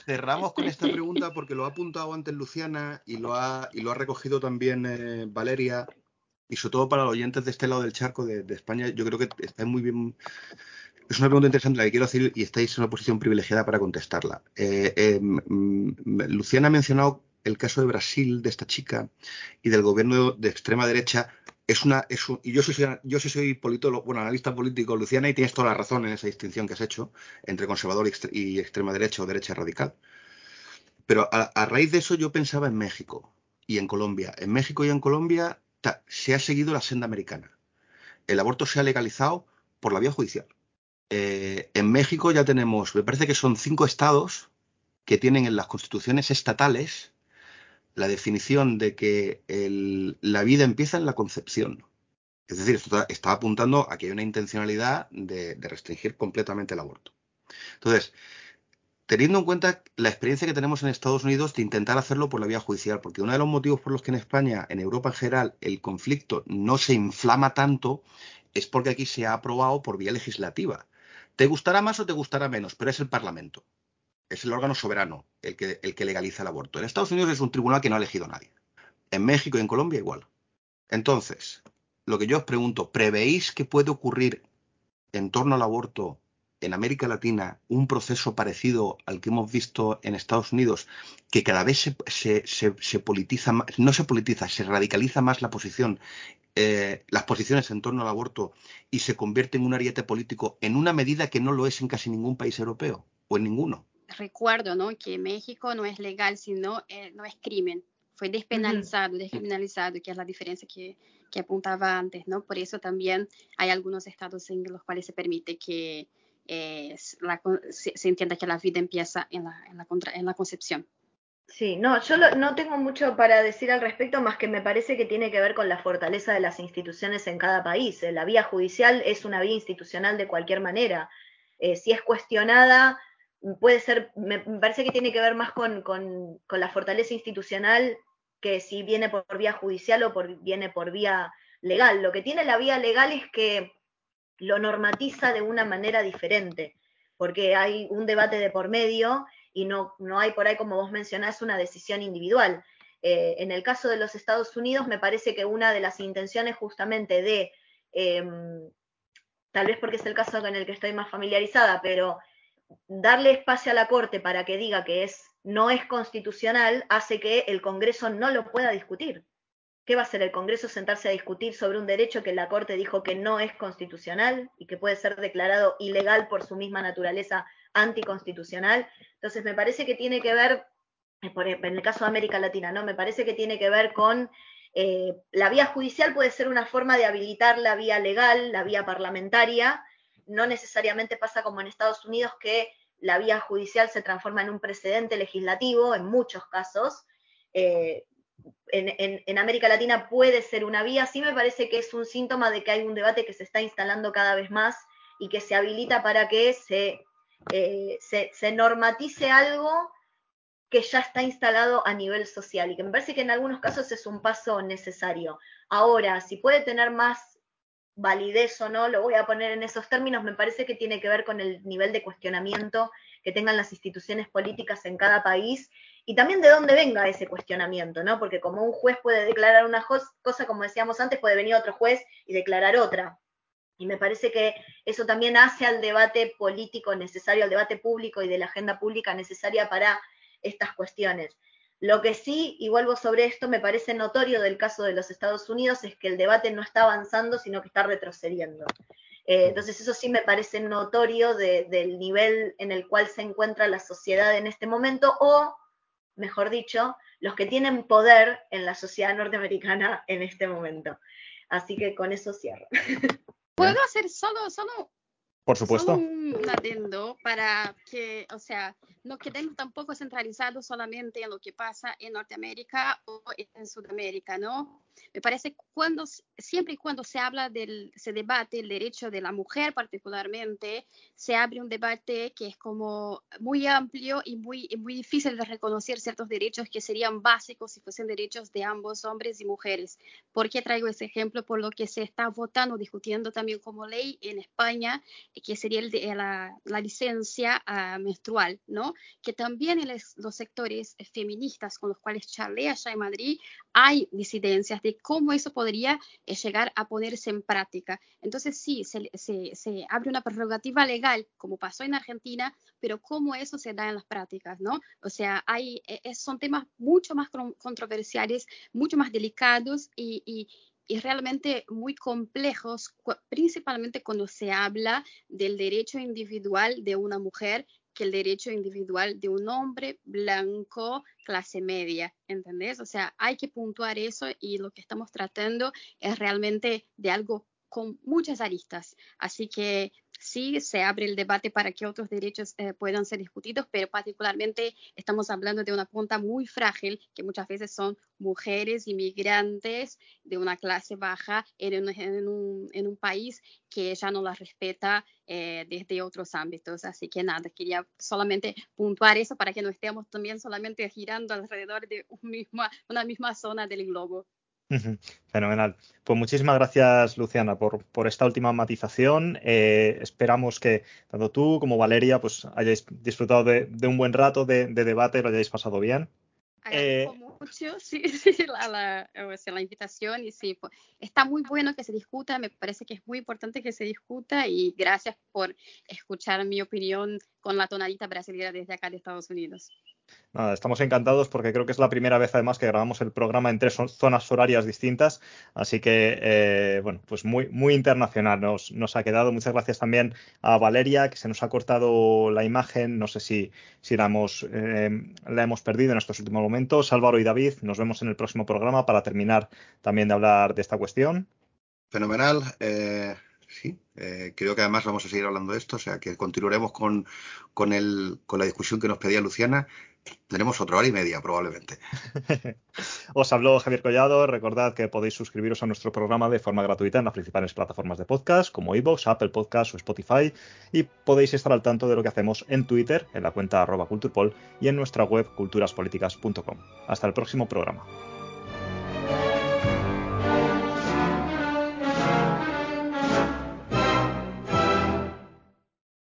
S4: Cerramos con esta pregunta porque lo ha apuntado antes Luciana y lo ha, y lo ha recogido también eh, Valeria y sobre todo para los oyentes de este lado del charco de, España, yo creo que está muy bien. Es una pregunta interesante la que quiero hacer y estáis en una posición privilegiada para contestarla. Eh, Luciana ha mencionado el caso de Brasil, de esta chica, y del gobierno de extrema derecha, es una. Y yo soy, yo soy politólogo, bueno, analista político, Luciana, y tienes toda la razón en esa distinción que has hecho entre conservador y, extrema derecha o derecha radical. Pero a, raíz de eso yo pensaba en México y en Colombia. En México y en Colombia se ha seguido la senda americana. El aborto se ha legalizado por la vía judicial. Eh, en México ya tenemos, me parece que son cinco estados que tienen en las constituciones estatales la definición de que la vida empieza en la concepción. Es decir, está, apuntando a que hay una intencionalidad de, restringir completamente el aborto. Entonces, teniendo en cuenta la experiencia que tenemos en Estados Unidos de intentar hacerlo por la vía judicial, porque uno de los motivos por los que en España, en Europa en general, el conflicto no se inflama tanto es porque aquí se ha aprobado por vía legislativa. Te gustará más o te gustará menos, pero es el Parlamento es el órgano soberano el que, legaliza el aborto. En Estados Unidos es un tribunal que no ha elegido a nadie. En México y en Colombia igual. Entonces, lo que yo os pregunto, ¿prevéis que puede ocurrir en torno al aborto en América Latina un proceso parecido al que hemos visto en Estados Unidos, que cada vez se, politiza más, no se politiza, se radicaliza más la posición, eh, las posiciones en torno al aborto y se convierte en un ariete político en una medida que no lo es en casi ningún país europeo o en ninguno?
S3: recuerdo ¿no? que México no es legal, sino eh, no es crimen. Fue despenalizado, descriminalizado, que es la diferencia que, que, apuntaba antes, ¿no? Por eso también hay algunos estados en los cuales se permite que eh, se, entienda que la vida empieza en la, la, la concepción.
S2: Sí, no, yo no tengo mucho para decir al respecto, más que me parece que tiene que ver con la fortaleza de las instituciones en cada país. La vía judicial es una vía institucional de cualquier manera. Eh, si es cuestionada, puede ser, me, parece que tiene que ver más con, la fortaleza institucional que si viene por vía judicial o por, viene por vía legal. Lo que tiene la vía legal es que lo normatiza de una manera diferente, porque hay un debate de por medio y no, no hay por ahí, como vos mencionás, una decisión individual. Eh, en el caso de los Estados Unidos, me parece que una de las intenciones justamente de, em, tal vez porque es el caso con el que estoy más familiarizada, pero darle espacio a la Corte para que diga que es, no es constitucional hace que el Congreso no lo pueda discutir. ¿Qué va a hacer el Congreso sentarse a discutir sobre un derecho que la Corte dijo que no es constitucional y que puede ser declarado ilegal por su misma naturaleza anticonstitucional? Entonces, me parece que tiene que ver, en el caso de América Latina, ¿no? Me parece que tiene que ver con eh, la vía judicial puede ser una forma de habilitar la vía legal, la vía parlamentaria, no necesariamente pasa como en Estados Unidos que la vía judicial se transforma en un precedente legislativo en muchos casos. Eh, en, América Latina puede ser una vía, sí me parece que es un síntoma de que hay un debate que se está instalando cada vez más y que se habilita para que se, eh, se normatice algo que ya está instalado a nivel social y que me parece que en algunos casos es un paso necesario. Ahora, si puede tener más validez o no, lo voy a poner en esos términos, me parece que tiene que ver con el nivel de cuestionamiento que tengan las instituciones políticas en cada país y también de dónde venga ese cuestionamiento, ¿no? Porque como un juez puede declarar una cosa, como decíamos antes, puede venir otro juez y declarar otra. Y me parece que eso también hace al debate político necesario, al debate público y de la agenda pública necesaria para estas cuestiones. Lo que sí, y vuelvo sobre esto, me parece notorio del caso de los Estados Unidos es que el debate no está avanzando, sino que está retrocediendo. Eh, entonces eso sí me parece notorio del nivel en el cual se encuentra la sociedad en este momento, o, mejor dicho, los que tienen poder en la sociedad norteamericana en este momento. Así que con eso cierro. (laughs)
S3: ¿Puedo hacer solo, solo
S1: por supuesto.
S3: un adendo para que, o sea, no quedemos tampoco centralizados solamente en lo que pasa en Norteamérica o en Sudamérica, ¿no? Me parece cuando siempre y cuando se habla del, se debate el derecho de la mujer particularmente, se abre un debate que es como muy amplio y muy, muy difícil de reconocer ciertos derechos que serían básicos si fuesen derechos de ambos hombres y mujeres. ¿Por qué traigo ese ejemplo? Por lo que se está votando, discutiendo también como ley en España, que sería de la, la licencia uh, menstrual, ¿no? Que también en los sectores feministas con los cuales charlé allá en Madrid hay disidencias de cómo eso podría eh, llegar a ponerse en práctica. Entonces, sí, se, se, abre una prerrogativa legal, como pasó en Argentina, pero cómo eso se da en las prácticas, ¿no? O sea, hay, eh, son temas mucho más controversiales, mucho más delicados y, y y realmente muy complejos, principalmente cuando se habla del derecho individual de una mujer que el derecho individual de un hombre blanco clase media, ¿entendés? O sea, hay que puntuar eso y lo que estamos tratando es realmente de algo con muchas aristas. Así que sí se abre el debate para que otros derechos eh, puedan ser discutidos, pero particularmente estamos hablando de una punta muy frágil, que muchas veces son mujeres inmigrantes de una clase baja en un, país que ya no las respeta eh, desde otros ámbitos. Así que nada, quería solamente puntuar eso para que no estemos también solamente girando alrededor de una misma zona del globo.
S1: Fenomenal. Pues muchísimas gracias, Luciana, por, por esta última matización. Eh, esperamos que tanto tú como Valeria pues hayáis disfrutado de, un buen rato de, debate, lo hayáis pasado bien.
S3: Agradezco eh, mucho (laughs) sí, sí, la, la, invitación y sí, pues, está muy bueno que se discuta, me parece que es muy importante que se discuta y gracias por escuchar mi opinión con la tonadita brasileña desde acá de Estados Unidos.
S1: Nada, estamos encantados porque creo que es la primera vez además que grabamos el programa en tres zonas horarias distintas, así que eh, bueno, pues muy, muy internacional nos, nos, ha quedado. Muchas gracias también a Valeria, que se nos ha cortado la imagen, no sé si, si la, hemos, eh, la hemos perdido en estos últimos momentos. Álvaro y David, nos vemos en el próximo programa para terminar también de hablar de esta cuestión.
S4: Fenomenal. Eh, sí, eh, creo que además vamos a seguir hablando de esto, o sea que continuaremos con, con, el, con la discusión que nos pedía Luciana. Tenemos otra hora y media probablemente. (laughs)
S1: Os habló Javier Collado. Recordad que podéis suscribiros a nuestro programa de forma gratuita en las principales plataformas de podcast como iVoox, Apple Podcasts o Spotify y podéis estar al tanto de lo que hacemos en Twitter, en la cuenta arroba culturpol y en nuestra web culturaspoliticas.com. Hasta el próximo programa.